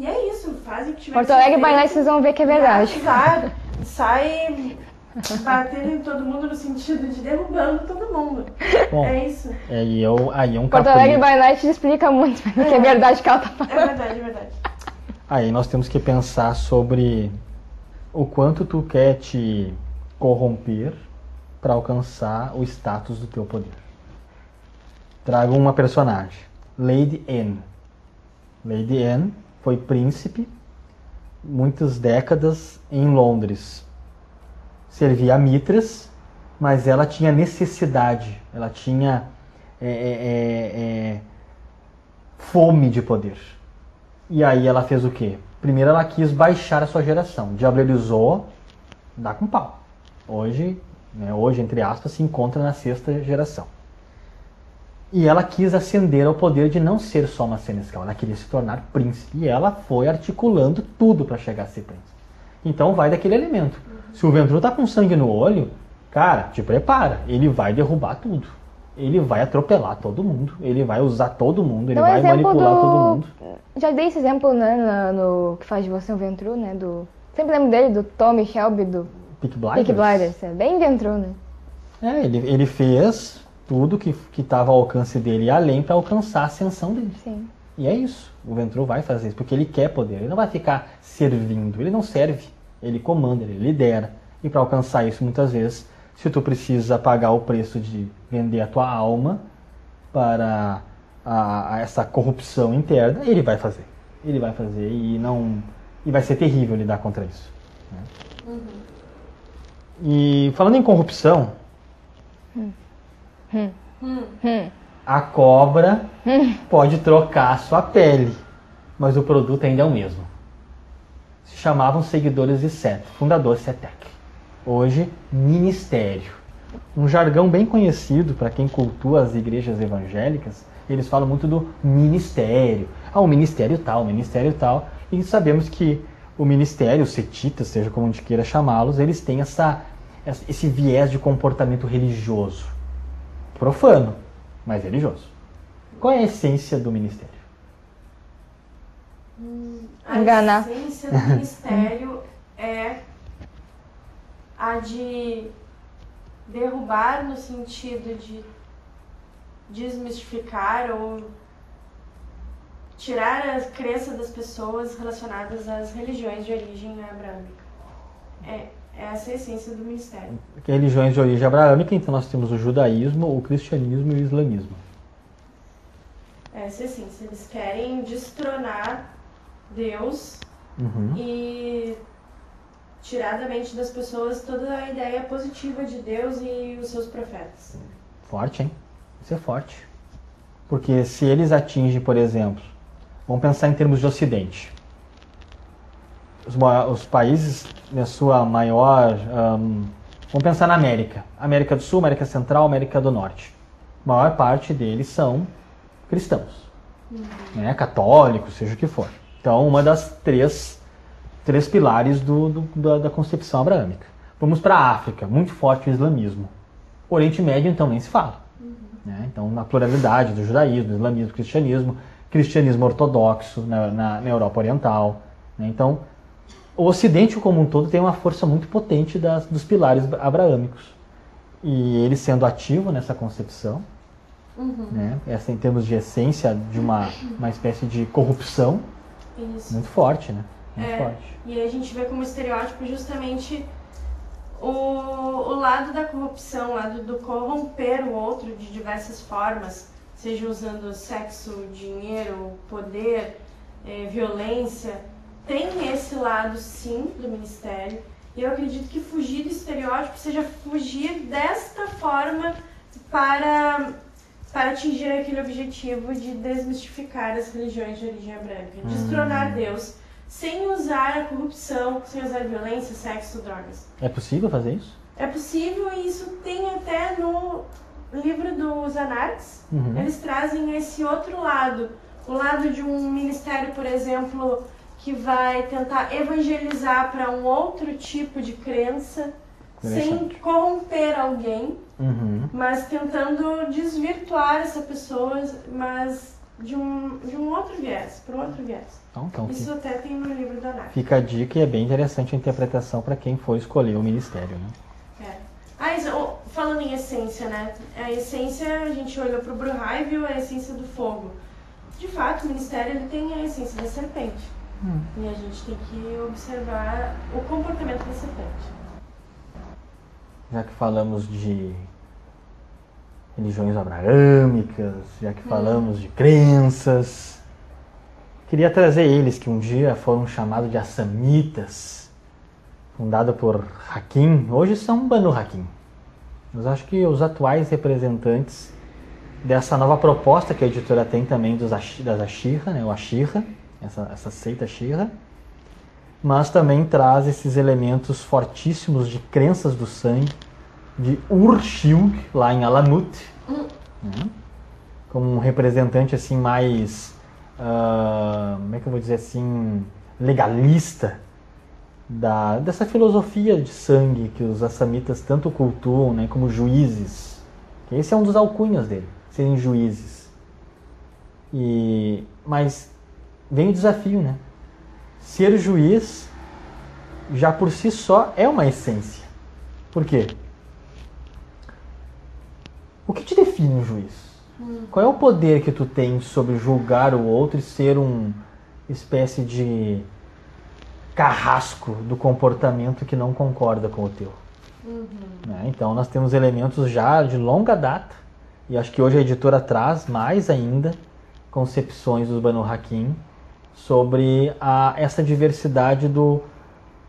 e é isso. Fazem o que tiver Porto Alegre ser by Night, feito. vocês vão ver que é verdade. Azar, sai batendo em todo mundo no sentido de derrubando todo mundo. Bom, É isso. aí, eu, aí é um Porto Alegre by Night explica muito que é verdade que ela tá É falando. verdade, é verdade. Aí nós temos que pensar sobre o quanto tu quer te corromper para alcançar o status do teu poder. Trago uma personagem, Lady Anne. Lady Anne foi príncipe muitas décadas em Londres. Servia a Mitras, mas ela tinha necessidade, ela tinha é, é, é, é, fome de poder. E aí ela fez o quê? Primeiro ela quis baixar a sua geração. Diabolizou, dá com pau. Hoje, né, hoje, entre aspas, se encontra na sexta geração. E ela quis ascender ao poder de não ser só uma senescal, ela queria se tornar príncipe. E ela foi articulando tudo para chegar a ser príncipe. Então vai daquele elemento. Se o Ventru tá com sangue no olho, cara, te prepara. Ele vai derrubar tudo. Ele vai atropelar todo mundo. Ele vai usar todo mundo. Ele Dá um vai manipular do- todo mundo. Já dei esse exemplo, né, na- no que faz de você um Ventru, né, do... Sempre lembro dele, do Tommy Shelby, do Peak Blinders. Peaky Blinders. É bem Ventru, né? É, ele, ele fez tudo que estava ao alcance dele e além para alcançar a ascensão dele. Sim. E é isso. O Ventru vai fazer isso, porque ele quer poder. Ele não vai ficar servindo. Ele não serve. Ele comanda, ele lidera. E para alcançar isso, muitas vezes, se tu precisa pagar o preço de vender a tua alma para a- a essa corrupção interna, ele vai fazer. Ele vai fazer e não e vai ser terrível lidar contra isso. né? E falando em corrupção, Hum. A cobra pode trocar a sua pele, mas o produto ainda é o mesmo. Se chamavam seguidores de Set, fundador Setec. Hoje, ministério. Um jargão bem conhecido para quem cultua as igrejas evangélicas, eles falam muito do ministério. Ah, o ministério tal, o ministério tal. E sabemos que o ministério, os setitas, seja como a gente queira chamá-los, eles têm essa, esse viés de comportamento religioso. Profano, mas religioso. Qual é a essência do ministério? A Enganar. essência do ministério é a de derrubar no sentido de desmistificar ou tirar a crença das pessoas relacionadas às religiões de origem abrâmica. É essa é a essência do ministério. É religiões de origem abraâmica, então nós temos o judaísmo, o cristianismo e o islamismo. Essa é a essência. Eles querem destronar Deus Uhum. e tirar da mente das pessoas toda a ideia positiva de Deus e os seus profetas. Forte, hein? Isso é forte. Porque se eles atingem, por exemplo, vamos pensar em termos de Ocidente. Os, os países na sua maior. ahn, vamos pensar na América. América do Sul, América Central, América do Norte. A maior parte deles são cristãos. Né? Católicos, seja o que for. Então, uma das três, três pilares do, do- da, da concepção abraâmica. Vamos para a África, muito forte o islamismo. Oriente Médio, então, nem se fala. né? Então, na pluralidade do judaísmo, do islamismo, do cristianismo, cristianismo ortodoxo na, na- na Europa Oriental. né? Então, o Ocidente como um todo tem uma força muito potente das- dos pilares abraâmicos. E ele sendo ativo nessa concepção, né? essa em termos de essência de uma, uma espécie de corrupção Isso. muito forte, né? Muito É, forte. E aí a gente vê como estereótipo justamente o, o lado da corrupção, o lado do corromper o outro de diversas formas, seja usando sexo, dinheiro, poder, eh, violência. Tem esse lado, sim, do ministério. E eu acredito que fugir do estereótipo seja fugir desta forma para, para atingir aquele objetivo de desmistificar as religiões de origem branca. Destronar Deus sem usar a corrupção, sem usar violência, sexo, drogas. É possível fazer isso? É possível e isso tem até no livro dos Anarques. Uhum. Eles trazem esse outro lado. O lado de um ministério, por exemplo, que vai tentar evangelizar para um outro tipo de crença, sem corromper alguém, Uhum. mas tentando desvirtuar essa pessoa, mas de um, de um outro viés, para um outro viés. Então, então Isso até tem no livro do Anarque. fica a dica e é bem interessante a interpretação para quem for escolher o ministério. Né? É. Ah, isso, falando em essência, né? A essência, a gente olhou pro Bruhá e viu a essência do fogo. De fato, o ministério ele tem a essência da serpente. Hum. E a gente tem que observar o comportamento da serpente. Já que falamos de religiões abraâmicas, já que falamos de crenças, queria trazer eles que um dia foram chamados de Assamitas, fundado por Hakim, hoje são Banu Hakim. Mas acho que os atuais representantes dessa nova proposta que a editora tem também dos das Ashira, né, o Ashira, essa, essa seita Ashira, mas também traz esses elementos fortíssimos de crenças do sangue, de Urshilg, lá em Alamut, né? como um representante assim mais, ah, como é que eu vou dizer assim, legalista da, dessa filosofia de sangue que os assamitas tanto cultuam, né, como juízes. Esse é um dos alcunhas dele, serem juízes. E mas vem o desafio, né? Ser juiz já por si só é uma essência. Por quê? O que te define um juiz? Qual é o poder que tu tem sobre julgar o outro e ser um espécie de carrasco do comportamento que não concorda com o teu? Né? Então nós temos elementos já de longa data e acho que hoje a editora traz mais ainda concepções dos Banu Hakim sobre a, essa diversidade do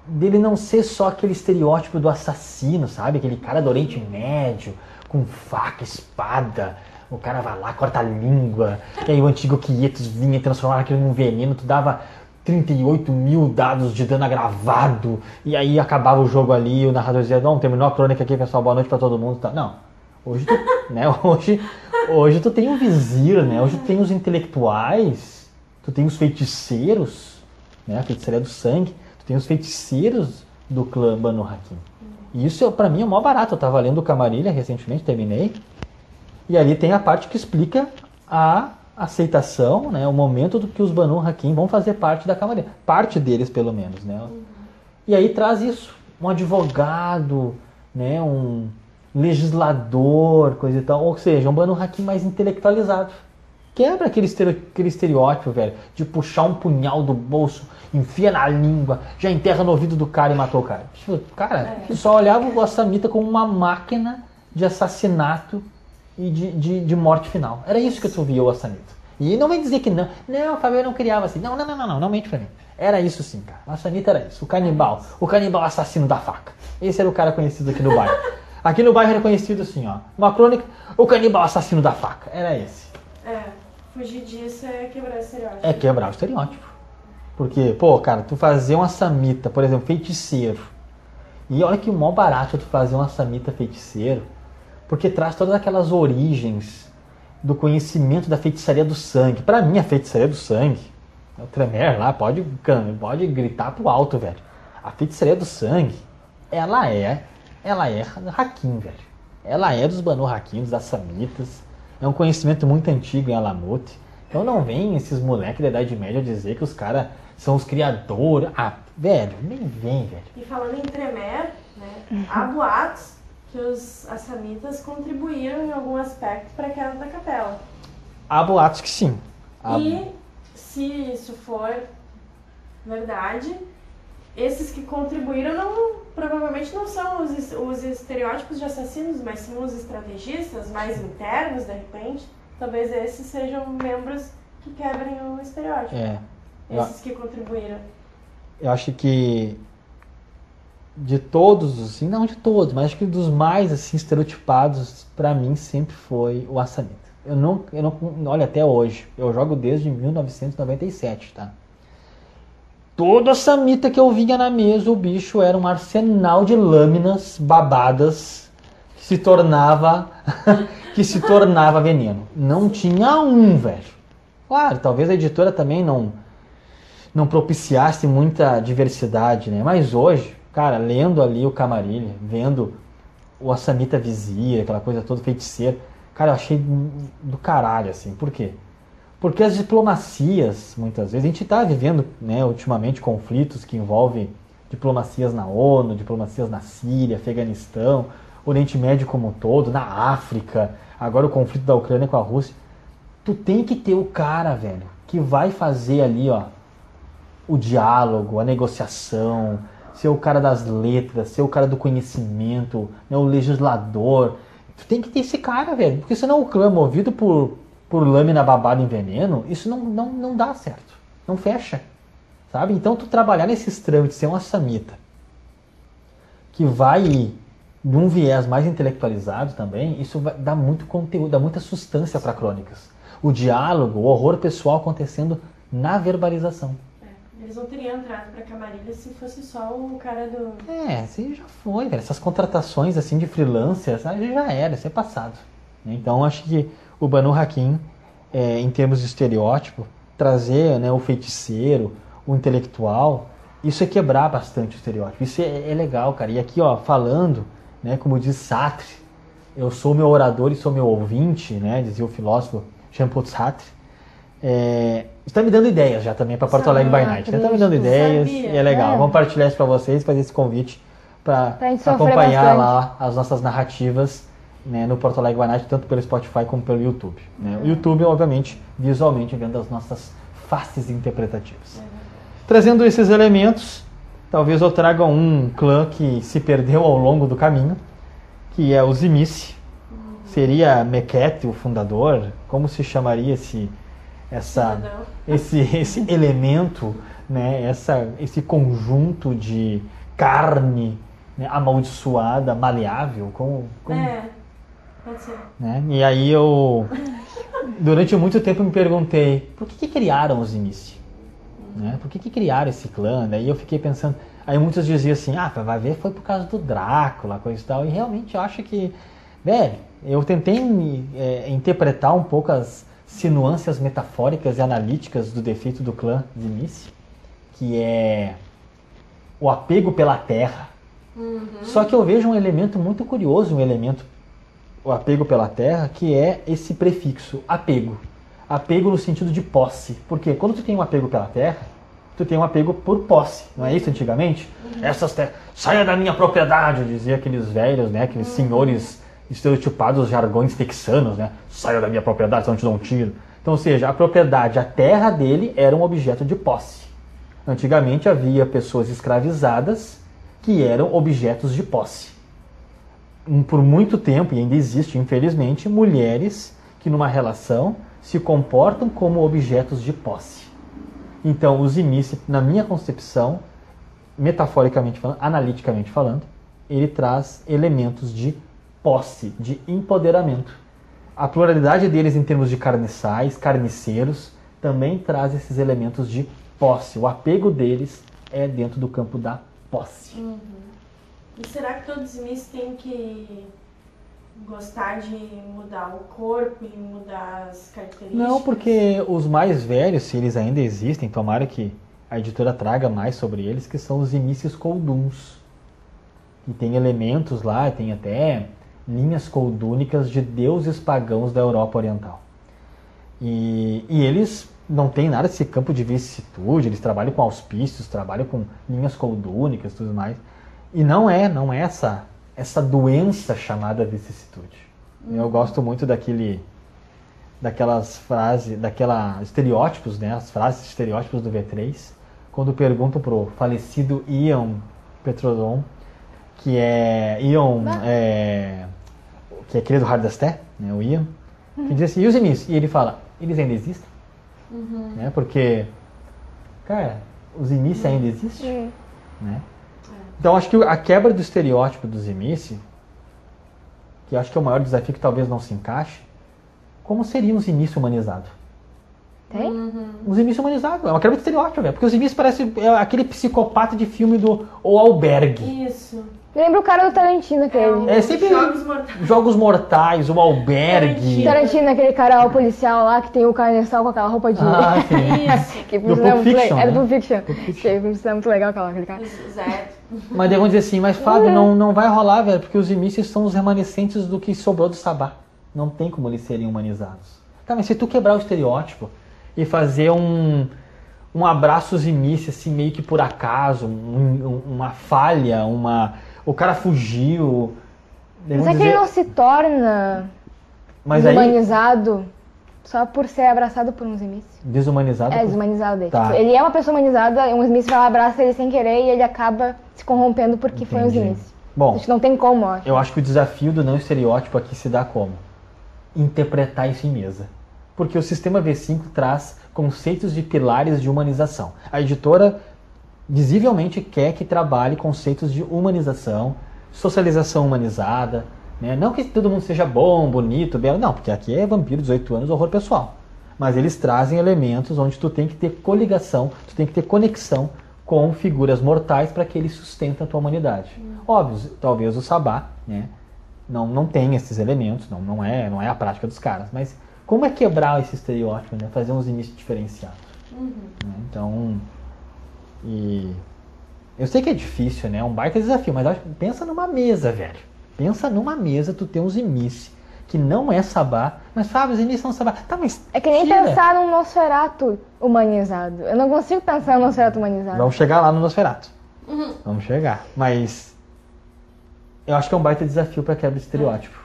dele não ser só aquele estereótipo do assassino, sabe? Aquele cara do Oriente Médio com faca, espada. O cara vai lá, corta a língua. E aí o antigo Quietos vinha transformava aquilo num veneno. Tu dava 38 mil dados de dano agravado. E aí acabava o jogo ali o narrador dizia, não, terminou a crônica aqui, pessoal, boa noite pra todo mundo. Tá. Não. Hoje tu, né, (laughs) hoje, hoje tu tem o vizir, né? Hoje tu tem os intelectuais, tu tem os feiticeiros, né? A feitiçaria do sangue. Tu tem os feiticeiros do clã Banu Hakim. E isso, pra mim, é maior barato. Eu tava lendo o Camarilha recentemente, terminei. E ali tem a parte que explica a aceitação, né, o momento do que os Banu Hakim vão fazer parte da Camarilha. Parte deles, pelo menos. Né? E aí traz isso. Um advogado, né, um legislador, coisa e tal. Ou seja, um Banu Hakim mais intelectualizado. Quebra aquele, estere- aquele estereótipo, velho, de puxar um punhal do bolso, enfia na língua, já enterra no ouvido do cara e matou o cara. Tipo, Cara, tu só olhava o Assamita como uma máquina de assassinato e de, de, de morte final. Era isso que tu via o Assamita. E não vem dizer que não. Não, o Fabio não criava assim. Não, não, não, não, não, não mente pra mim. Era isso sim, cara. O Assamita era isso. O canibal. O canibal assassino da faca. Esse era o cara conhecido aqui no bairro. Aqui no bairro era conhecido assim, ó. Uma crônica, o canibal assassino da faca. Era esse. É, fugir disso é quebrar estereótipo. É quebrar o estereótipo. Porque, pô, cara, tu fazer uma samita, por exemplo, feiticeiro. E olha que mó barato tu fazer uma samita feiticeiro. Porque traz todas aquelas origens do conhecimento da feitiçaria do sangue. Pra mim, a feitiçaria do sangue, o Tremer lá pode, pode gritar pro alto, velho. A feitiçaria do sangue, ela é, ela é Hakim, velho. Ela é dos Banu Hakim, dos Assamitas. É um conhecimento muito antigo em Alamut. Então não vem esses moleques da Idade Média dizer que os caras são os criadores. Ah, velho, nem vem, velho. E falando em Tremer, né, há boatos que os assamitas contribuíram em algum aspecto para a queda da capela. Há boatos que sim. Há- E se isso for verdade, esses que contribuíram não, provavelmente não são os, os estereótipos de assassinos, mas sim os estrategistas mais internos, de repente. Talvez esses sejam membros que quebrem o estereótipo. É. Esses que contribuíram. eu acho que de todos, assim, não de todos, mas acho que dos mais assim estereotipados pra mim sempre foi o Assamita. Eu não, eu não, olha até hoje, eu jogo desde 1997, tá? Toda samita que eu vinha na mesa, o bicho era um arsenal de lâminas babadas que se tornava (laughs) que se tornava veneno. Não tinha um, velho. Claro, talvez a editora também não não propiciasse muita diversidade, né? Mas hoje, cara, lendo ali o Camarilha, vendo o Assamita Vizir, aquela coisa toda feiticeira, cara, eu achei do caralho, assim. Por quê? Porque as diplomacias, muitas vezes, a gente está vivendo, né, ultimamente, conflitos que envolvem diplomacias na ONU, diplomacias na Síria, Afeganistão, Oriente Médio como um todo, na África, agora o conflito da Ucrânia com a Rússia. Tu tem que ter o cara, velho, que vai fazer ali, ó, o diálogo, a negociação, ser o cara das letras, ser o cara do conhecimento, né, o legislador. Tu tem que ter esse cara, velho, porque senão o clã movido por, por lâmina babada em veneno, isso não, não, não dá certo, não fecha, sabe? Então tu trabalhar nesses trâmites, ser uma samita, que vai de um viés mais intelectualizado também, isso vai, dá muito conteúdo, dá muita substância para crônicas. O diálogo, o horror pessoal acontecendo na verbalização. Eles não teriam entrado pra Camarilha se fosse só o cara do. É, assim já foi, velho. Essas contratações assim de freelancers já era, isso é passado. Então acho que o Banu Hakim, é, em termos de estereótipo, trazer né, o feiticeiro, o intelectual, isso é quebrar bastante o estereótipo. Isso é, é legal, cara. E aqui, ó, falando, né, como diz Sartre, eu sou meu orador e sou meu ouvinte, né, dizia o filósofo Jean-Paul Sartre. É, está me dando ideias já também para Porto Alegre by Night. Está me dando ideias sabia, e é legal. é. Vou compartilhar isso para vocês, fazer esse convite para acompanhar bastante. lá as nossas narrativas né, no Porto Alegre Night, tanto pelo Spotify como pelo YouTube. né. O YouTube, obviamente, visualmente vendo as nossas faces interpretativas. Trazendo esses elementos, talvez eu traga um clã que se perdeu ao longo do caminho, que é o Zimice. Seria Meket, o fundador? Como se chamaria esse, essa, esse, esse (laughs) elemento, né? essa, esse conjunto de carne né? amaldiçoada, maleável? Como, como, É, pode ser. né? E aí eu, durante muito tempo, me perguntei por que, que criaram os Zimice? Né? Por que, que criaram esse clã? Daí eu fiquei pensando. Aí muitos diziam assim: ah, vai ver, foi por causa do Drácula, coisa e tal. E realmente eu acho que, velho, eu tentei é, interpretar um pouco as sinuâncias metafóricas e analíticas do defeito do clã Zimice, que é o apego pela terra. Só que eu vejo um elemento muito curioso, um elemento, o apego pela terra, que é esse prefixo, apego. Apego no sentido de posse. Porque quando tu tem um apego pela terra, tu tem um apego por posse. Não é isso antigamente? Essas terras, saia da minha propriedade, dizia aqueles velhos, né? Aqueles senhores estereotipados jargões texanos, né? Saia da minha propriedade, senão eu te dou um tiro. Então, ou seja, a propriedade, a terra dele era um objeto de posse. Antigamente havia pessoas escravizadas que eram objetos de posse. Por muito tempo, e ainda existe, infelizmente, mulheres que numa relação se comportam como objetos de posse. Então, o Zimice, na minha concepção, metaforicamente falando, analiticamente falando, ele traz elementos de posse, de empoderamento. A pluralidade deles em termos de carniçais, carniceiros, também traz esses elementos de posse. O apego deles é dentro do campo da posse. E será que todos os Smiths têm que gostar de mudar o corpo e mudar as características? Não, porque os mais velhos, se eles ainda existem, tomara que a editora traga mais sobre eles, que são os Imícios Colduns. E tem elementos lá, tem até linhas coldúnicas de deuses pagãos da Europa Oriental. E, e eles não têm nada desse campo de vicissitude, eles trabalham com auspícios, trabalham com linhas coldúnicas e tudo mais. E não é, não é essa, essa doença chamada vicissitude. Eu gosto muito daquele daquelas frases, daquela estereótipos, né, as frases estereótipos do V3, quando perguntam pro falecido Ian Petrodon, que é Ian, é, que é aquele do Hardasté, né, o Ian, que diz assim, e os Emis? E ele fala, eles ainda existem? Né, porque, cara, os Emis ainda existem, né? Então acho que a quebra do estereótipo dos Zimice, que acho que é o maior desafio que talvez não se encaixe, como seria um Zimice humanizado? Tem? Os Zimis humanizados. É uma quebra de estereótipo, velho. Porque os Zimis parece é, aquele psicopata de filme do O Albergue. Isso. Lembra o cara do Tarantino, aquele. É sempre Jogos mortais. Jogos Mortais, O Albergue. Tarantino, aquele cara o policial lá que tem o carniçal com aquela roupa de. Ah, sim. (laughs) Isso. que Do é Pulp muito Fiction, le- É do né? Pulp Fiction. Pulp Fiction. Que é muito legal aquela, aquele cara. Exato. Mas daí vão dizer assim, mas Fábio, não, não vai rolar, velho, porque os Zimistas são os remanescentes do que sobrou do Sabá. Não tem como eles serem humanizados. Tá, mas se tu quebrar o estereótipo e fazer um, um abraço Zimice, assim, meio que por acaso, um- um- uma falha, uma. O cara fugiu. Mas é que ele não se torna mas aí. desumanizado só por ser abraçado por um Zimis. Desumanizado. É, por- desumanizado dele. Tá. Tipo, ele é uma pessoa humanizada, um Smith vai lá, abraça ele sem querer e ele acaba se corrompendo porque foi um Entendi. Smith. Bom, que não tem como, eu acho. Eu acho que o desafio do não estereótipo aqui se dá como? Interpretar isso em mesa. Porque o sistema V5 traz conceitos de pilares de humanização. A editora visivelmente quer que trabalhe conceitos de humanização, socialização humanizada. Né? Não que todo mundo seja bom, bonito, belo, não, porque aqui é vampiro, 18 anos, horror pessoal. Mas eles trazem elementos onde tu tem que ter coligação, tu tem que ter conexão com figuras mortais para que ele sustente a tua humanidade. Óbvio, talvez o Sabá, né, não, não tem esses elementos, não, não, é, não é a prática dos caras, mas como é quebrar esse estereótipo, né, fazer uns inícios diferenciados? né? Então, e eu sei que é difícil, né, é um baita desafio, mas acho- pensa numa mesa, velho. Pensa numa mesa, tu tem uns imice que não é Sabá, mas sabe, os imice são Sabá. Tá, mas É que nem tira. pensar num Nosferatu humanizado. Eu não consigo pensar num Nosferatu humanizado. Vamos chegar lá no Nosferatu. Vamos chegar. Mas eu acho que é um baita desafio para quebra de estereótipo.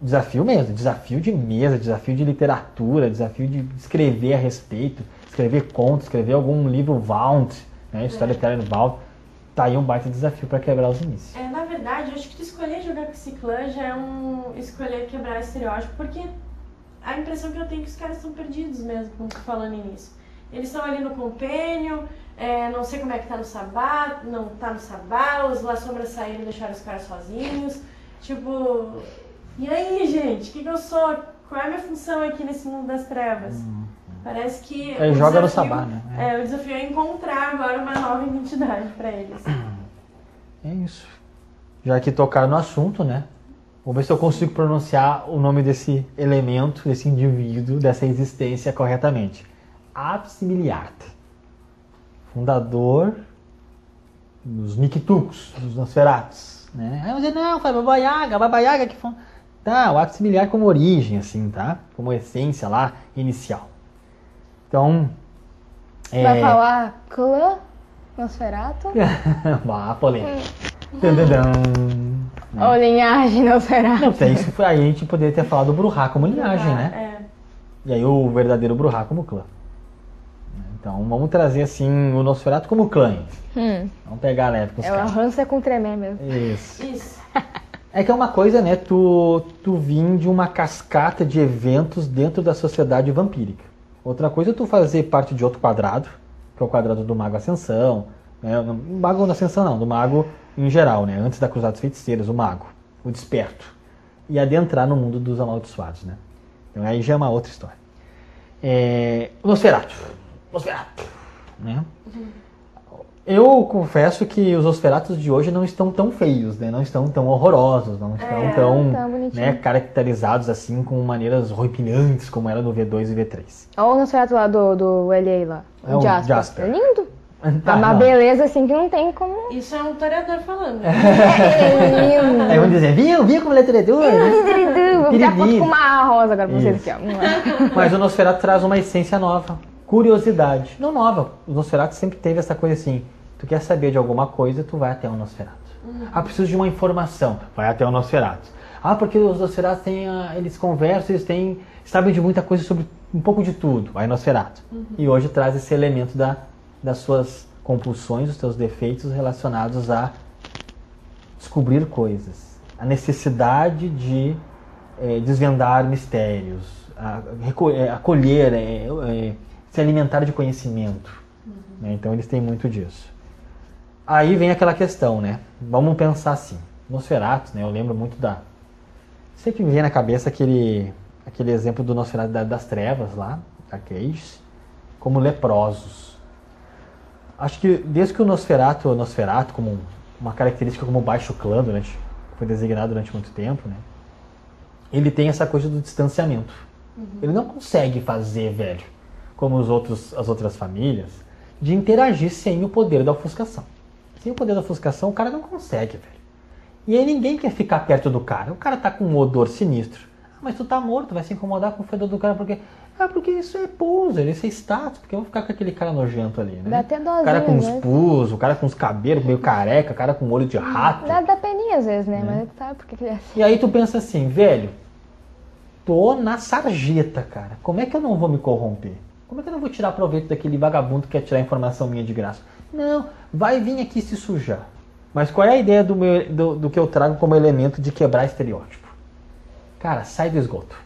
Desafio mesmo, desafio de mesa, desafio de literatura, desafio de escrever a respeito, escrever contos, escrever algum livro Vault, né, Storytelling Vault. Tá aí um baita desafio para quebrar os inícios. É, na verdade, acho que tu escolher jogar com esse clã já é um escolher quebrar estereótipo, porque a impressão que eu tenho é que os caras estão perdidos mesmo, como tu falando nisso. Eles estão ali no compênio, é, não sei como é que tá no sabá, não tá no sabá, os La Sombra saíram e deixaram os caras sozinhos. Tipo, e aí, gente, o que, que eu sou? Qual é a minha função aqui nesse mundo das trevas? Parece que. Aí o joga no desafio- sabá, né? É, o desafio é encontrar agora uma nova identidade pra eles. É isso. Já que tocaram no assunto, né? Vou ver se eu consigo pronunciar o nome desse elemento, desse indivíduo, dessa existência corretamente. Absimiliart. Fundador dos Nikituks, dos Nosferatus. Né? Aí você, não, foi Baba Yaga, Baba Yaga que foi... Tá, o Absimiliar como origem, assim, tá? Como essência lá, inicial. Então... Vai é- falar clã Nosferatu? (laughs) Bah, polêmica. Ou linhagem Nosferatu? Não, até isso foi aí a gente poderia ter falado do Bruhá como linhagem, né? É. E aí o verdadeiro Bruhá como clã. Então vamos trazer assim o Nosferatu como clã. Hum, Vamos pegar leve com os é o caras. arranço é com tremé mesmo. Isso. Isso. (laughs) É que é uma coisa, né? Tu, tu vir de uma cascata de eventos dentro da sociedade vampírica. Outra coisa é tu fazer parte de outro quadrado, que é o quadrado do Mago Ascensão. Né? Mago da Ascensão não, do Mago em geral, né? Antes da Cruzada dos Feiticeiros, o Mago, o Desperto. E adentrar no mundo dos amaldiçoados, né? Então aí já é uma outra história. É, Nosferatu. Nosferatu. Né? Eu confesso que os Nosferatus de hoje não estão tão feios, né? Não estão tão horrorosos, não estão É, tão tá né, caracterizados assim com maneiras horripilantes como era no V2 e V3. Olha o Nosferatu lá do, do LA lá. É o Jasper. Jasper. É lindo. Tá, é uma não. beleza assim que não tem como. Isso é um toreador falando. É lindo. (laughs) Aí vão dizer, viu, viu como ele é treinador? Vou tirar foto com uma rosa agora pra vocês Isso. aqui, ó. (laughs) Mas o Nosferatu traz uma essência nova, curiosidade. Não nova, o Nosferatu sempre teve essa coisa assim, tu quer saber de alguma coisa, tu vai até o Nosferatu. Ah, preciso de uma informação, vai até o Nosferatu. Ah, porque os Nosferatus têm, ah, eles conversam, eles têm, sabem de muita coisa sobre um pouco de tudo, vai Nosferatu. E hoje traz esse elemento da, das suas compulsões, dos seus defeitos relacionados a descobrir coisas, a necessidade de eh, desvendar mistérios, a, reco- eh, acolher, eh, eh, se alimentar de conhecimento. né? Então eles têm muito disso. Aí vem aquela questão, né? Vamos pensar assim. Nosferatu, né? Eu lembro muito da. Sempre me vem na cabeça aquele, aquele exemplo do Nosferatu da- das trevas lá, arcades como leprosos. Acho que desde que o Nosferatu, o Nosferatu como um- uma característica como baixo clã durante foi designado durante muito tempo, né? Ele tem essa coisa do distanciamento. Ele não consegue fazer, velho, como os outros, as outras famílias, de interagir sem o poder da ofuscação. Sem o poder da ofuscação, o cara não consegue, velho. E aí ninguém quer ficar perto do cara. O cara tá com um odor sinistro. Ah, mas tu tá morto, vai se incomodar com o fedor do cara porque. Ah, porque isso é poser, isso é status, porque eu vou ficar com aquele cara nojento ali, né? Dá até o cara com os né? pus, o cara com os cabelos meio careca, o cara com olho de rato. Dá, dá peninha às vezes, né? Mas sabe por que é assim? E aí tu pensa assim, velho, tô na sarjeta, cara. Como é que eu não vou me corromper? Como é que eu não vou tirar proveito daquele vagabundo que quer tirar informação minha de graça? Não, vai vir aqui se sujar. Mas qual é a ideia do, meu, do, do que eu trago como elemento de quebrar estereótipo? Cara, sai do esgoto.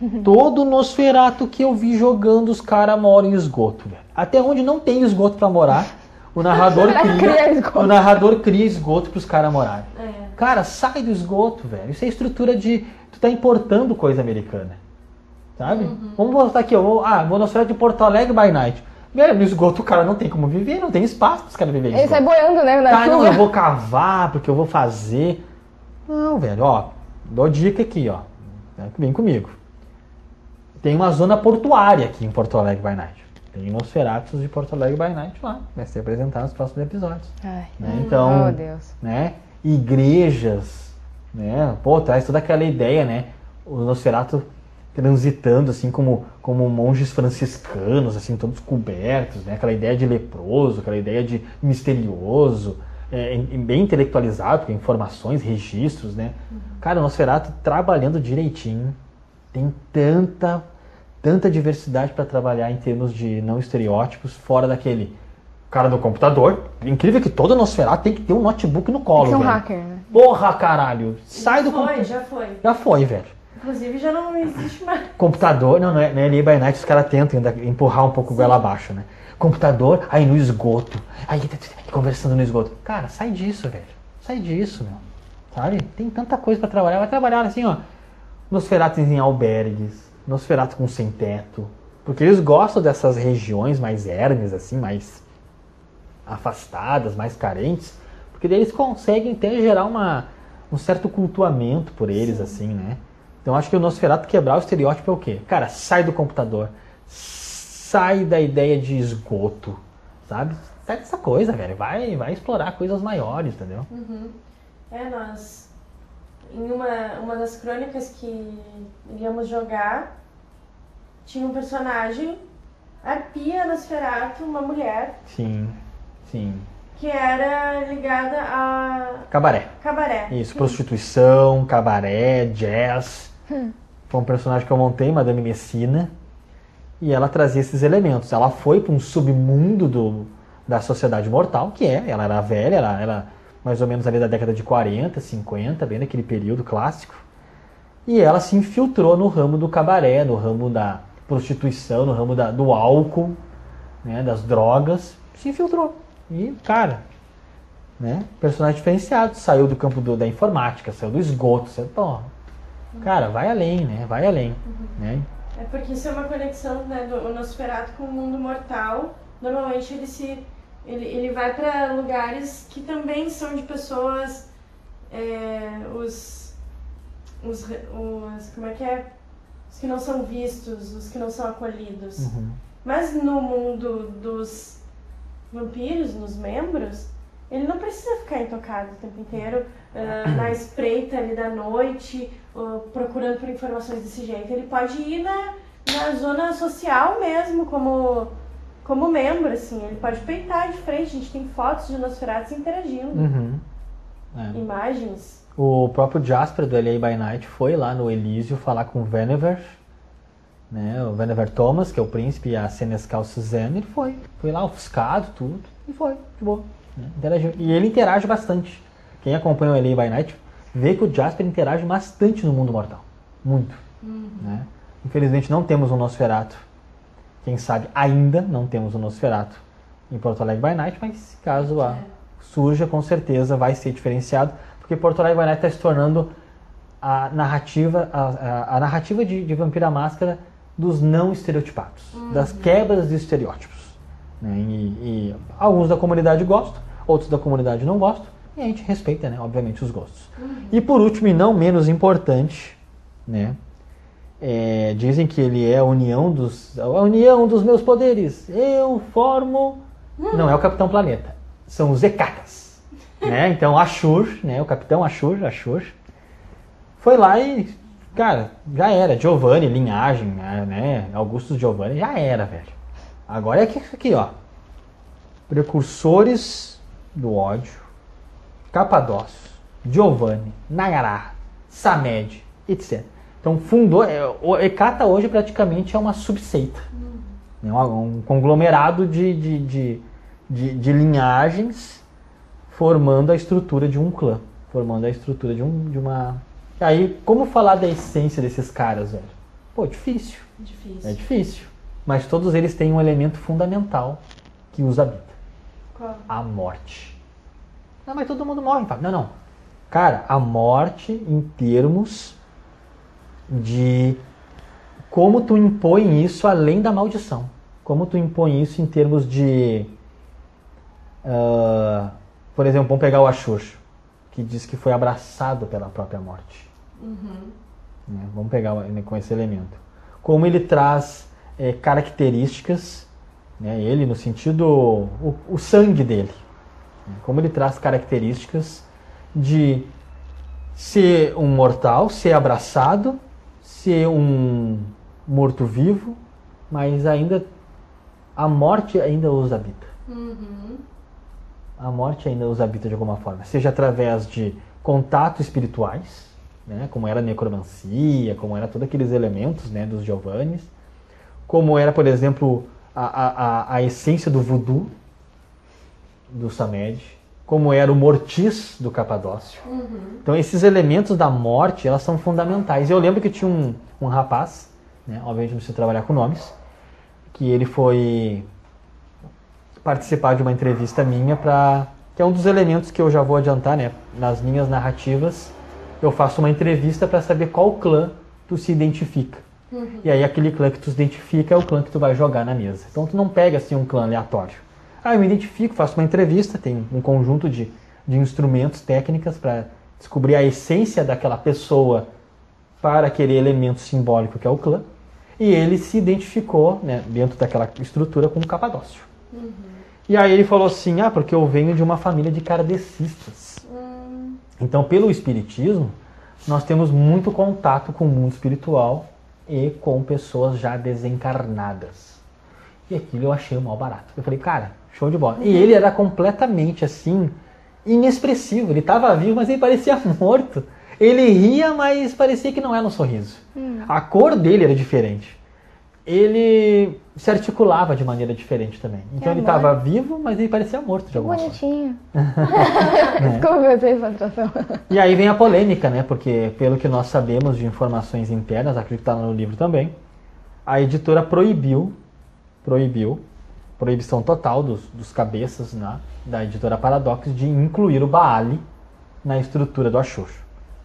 (laughs) Todo Nosferato que eu vi jogando, os caras moram em esgoto, velho. Até onde não tem esgoto pra morar, o narrador (laughs) Cria cria, esgoto. o narrador cria esgoto pros caras morarem. É. Cara, sai do esgoto, velho. Isso é estrutura de. Tu tá importando coisa americana. Sabe? Vamos botar aqui, ó. vou- Ah, vou Nosferatu de Porto Alegre by night. Velho, no esgoto o cara não tem como viver, não tem espaço pros caras viverem. em Ele sai boiando, né? Na Tá, não, chuva. eu vou cavar, porque eu vou fazer. Não, velho, ó. Dou dica aqui, ó. Vem comigo. Tem uma zona portuária aqui em Porto Alegre by night. Tem Nosferatus de Porto Alegre by night lá. Vai ser apresentado nos próximos episódios. Ai. né? Então, Oh, Deus. né? Igrejas, né? Pô, traz toda aquela ideia, né? O Nosferatu transitando assim como como monges franciscanos, assim todos cobertos, né? Aquela ideia de leproso, aquela ideia de misterioso, é, em- em bem intelectualizado, com informações, registros, né? Cara, o Nosferatu trabalhando direitinho, tem tanta tanta diversidade para trabalhar em termos de não estereótipos, fora daquele cara do computador. Incrível que todo Nosferatu tem que ter um notebook no Tem colo, que ser um velho. hacker, né? Porra, caralho. Sai do Foi, computador. já foi. Já foi, velho. Inclusive já não existe mais. Computador, não, não é, não é ali by night, os caras tentam ainda empurrar um pouco o goela abaixo, né? Computador, aí no esgoto. Aí t- t- t- conversando no esgoto. Cara, sai disso, velho. Sai disso, meu. Sabe? Tem tanta coisa pra trabalhar. Vai trabalhar assim, ó. Nosferatu em albergues, Nosferatu com sem teto. Porque eles gostam dessas regiões mais ermes, assim, mais afastadas, mais carentes. Porque daí eles conseguem até gerar uma, um certo cultuamento por eles, assim, né? Então acho que o Nosferatu quebrar o estereótipo é o quê? Cara, sai do computador. Sai da ideia de esgoto, sabe? Sai dessa coisa, velho. Vai, vai explorar coisas maiores, entendeu? É, nós. Em uma, uma das crônicas que íamos jogar, tinha um personagem, Arpia Nosferatu, uma mulher, Sim, sim. que era ligada a Cabaré. cabaré. Isso, prostituição, cabaré, jazz. Foi um personagem que eu montei, Madame Messina. E ela trazia esses elementos. Ela foi para um submundo do, da sociedade mortal, que é, ela era velha, ela era mais ou menos ali da década de 40, 50, bem naquele período clássico. E ela se infiltrou no ramo do cabaré, no ramo da prostituição, no ramo da, do álcool, né, das drogas. Se infiltrou. E, cara, né? Personagem diferenciado, saiu do campo do- da informática, saiu do esgoto, saiu, pô, cara, vai além, né? Vai além, né? É porque isso é uma conexão né, do Nosferatu com o mundo mortal. Normalmente ele se ele, ele vai para lugares que também são de pessoas é, os, os os como é que é os que não são vistos, os que não são acolhidos. Uhum. Mas no mundo dos vampiros, nos membros, ele não precisa ficar intocado o tempo inteiro, ah, na espreita ali da noite, ah, procurando por informações desse jeito. Ele pode ir na, na zona social mesmo, como, como membro, assim. Ele pode peitar de frente. A gente tem fotos de Nosferatu interagindo, Uhum. É. imagens. O próprio Jasper do LA by Night foi lá no Elísio falar com o Venever, né? O Venever Thomas, que é o príncipe, e a Senescal Suzanne, ele foi. Foi lá ofuscado, tudo, e foi, de boa. Interagiu. E ele interage bastante. Quem acompanha o LA by Night vê que o Jasper interage bastante no mundo mortal. Muito. né? Infelizmente não temos um Nosferatu. Quem sabe ainda não temos um Nosferatu em Porto Alegre by Night, mas caso a, surja, com certeza vai ser diferenciado, porque Porto Alegre by Night está se tornando a narrativa, a, a- a narrativa de, de Vampira Máscara dos não estereotipados, das quebras de estereótipos. Né? E, e alguns da comunidade gostam, outros da comunidade não gostam, e a gente respeita, né, obviamente, os gostos. E por último, e não menos importante, né, é, dizem que ele é a união dos, a união dos meus poderes. Eu formo. Não é o Capitão Planeta, são os Ekatas. (laughs) né? Então Ashur, né, o Capitão Ashur, Ashur, foi lá e, cara, já era. Giovanni, linhagem, né? Augustus Giovanni, já era, velho. Agora é que isso aqui, ó. Precursores do ódio, Capadócio, Giovanni, Nagara, Samed, etc. Então fundou, é, o Ekata hoje praticamente é uma subseita. É um, um conglomerado de, de, de, de, de linhagens formando a estrutura de um clã. Formando a estrutura de, um, de uma. Aí, como falar da essência desses caras, velho? Pô, difícil. Difícil. É difícil. Mas todos eles têm um elemento fundamental que os habita: Qual? a morte. Não, mas todo mundo morre, Fábio. Não, não. Cara, a morte em termos de como tu impõe isso além da maldição. Como tu impõe isso em termos de. ah, por exemplo, vamos pegar o Ashur, que diz que foi abraçado pela própria morte. Né? Vamos pegar né, com esse elemento. Como ele traz eh, características, né, ele no sentido, o, o sangue dele, né, como ele traz características de ser um mortal, ser abraçado, ser um morto-vivo, mas ainda a morte ainda os habita. A morte ainda os habita de alguma forma, seja através de contatos espirituais, né, como era a necromancia, como era todos aqueles elementos né, dos Giovannis, como era, por exemplo, a, a, a, essência do voodoo do Samed, como era o mortis do Capadócio. Então esses elementos da morte, elas são fundamentais. Eu lembro que tinha um, um rapaz, né, obviamente não precisa trabalhar com nomes, que ele foi participar de uma entrevista minha para que é um dos elementos que eu já vou adiantar, né, nas minhas narrativas, eu faço uma entrevista para saber qual clã tu se identifica. E aí aquele clã que tu se identifica é o clã que tu vai jogar na mesa. Então tu não pega assim um clã aleatório. Ah, eu me identifico, faço uma entrevista, tem um conjunto de, de instrumentos, técnicas para descobrir a essência daquela pessoa para aquele elemento simbólico que é o clã. E ele se identificou né, dentro daquela estrutura como Capadócio. E aí ele falou assim, ah, porque eu venho de uma família de kardecistas. Então, pelo Espiritismo, nós temos muito contato com o mundo espiritual e com pessoas já desencarnadas. E aquilo eu achei o mal barato. Eu falei, cara, show de bola. E ele era completamente assim, inexpressivo. Ele estava vivo, mas ele parecia (laughs) morto. Ele ria, mas parecia que não era um sorriso. A cor dele era diferente. Ele se articulava de maneira diferente também. Então ele amor. estava vivo, mas ele parecia morto de Que alguma forma. bonitinho. (laughs) Desculpa, eu essa situação. E aí vem a polêmica, né? Porque pelo que nós sabemos de informações internas, acredito que está no livro também, a editora proibiu, proibiu, proibição total dos, dos cabeças né, da editora Paradox de incluir o Baali na estrutura do Ashur.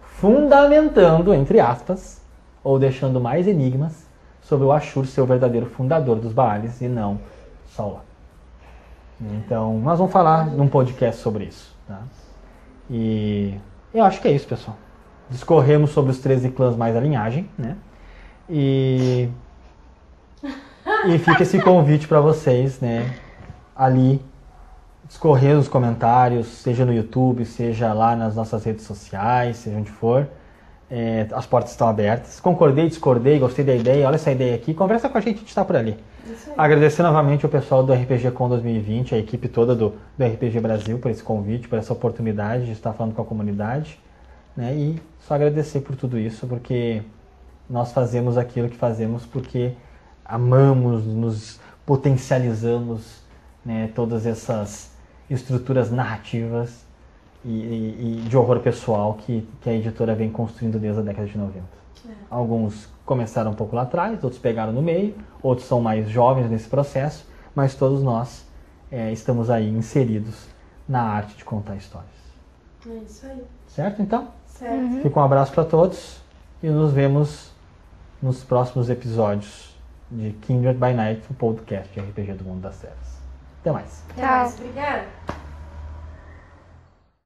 Fundamentando, entre aspas, ou deixando mais enigmas sobre o Ashur ser o verdadeiro fundador dos Baales e não Saul. Então, nós vamos falar num podcast sobre isso. Tá? E eu acho que é isso, pessoal. Discorremos sobre os 13 clãs mais a linhagem, né? E e fica esse convite para vocês, né? Ali discorrer nos comentários, seja no YouTube, seja lá nas nossas redes sociais, seja onde for. É, as portas estão abertas. Concordei, discordei, gostei da ideia, olha essa ideia aqui, conversa com a gente, a gente está por ali. Agradecer novamente o pessoal do RPG Com 2020, a equipe toda do, do RPG Brasil por esse convite, por essa oportunidade de estar falando com a comunidade. Né? E só agradecer por tudo isso, porque nós fazemos aquilo que fazemos porque amamos, nos potencializamos né, todas essas estruturas narrativas e, e- de horror pessoal que, que a editora vem construindo desde a década de 90. Alguns começaram um pouco lá atrás, outros pegaram no meio, outros são mais jovens nesse processo, mas todos nós eh, estamos aí inseridos na arte de contar histórias. É isso aí. Certo, então? Certo. Fica um abraço para todos e nos vemos nos próximos episódios de Kindred by Night, o podcast de RPG do Mundo das Trevas. Até mais. Até Tchau. mais. Obrigada.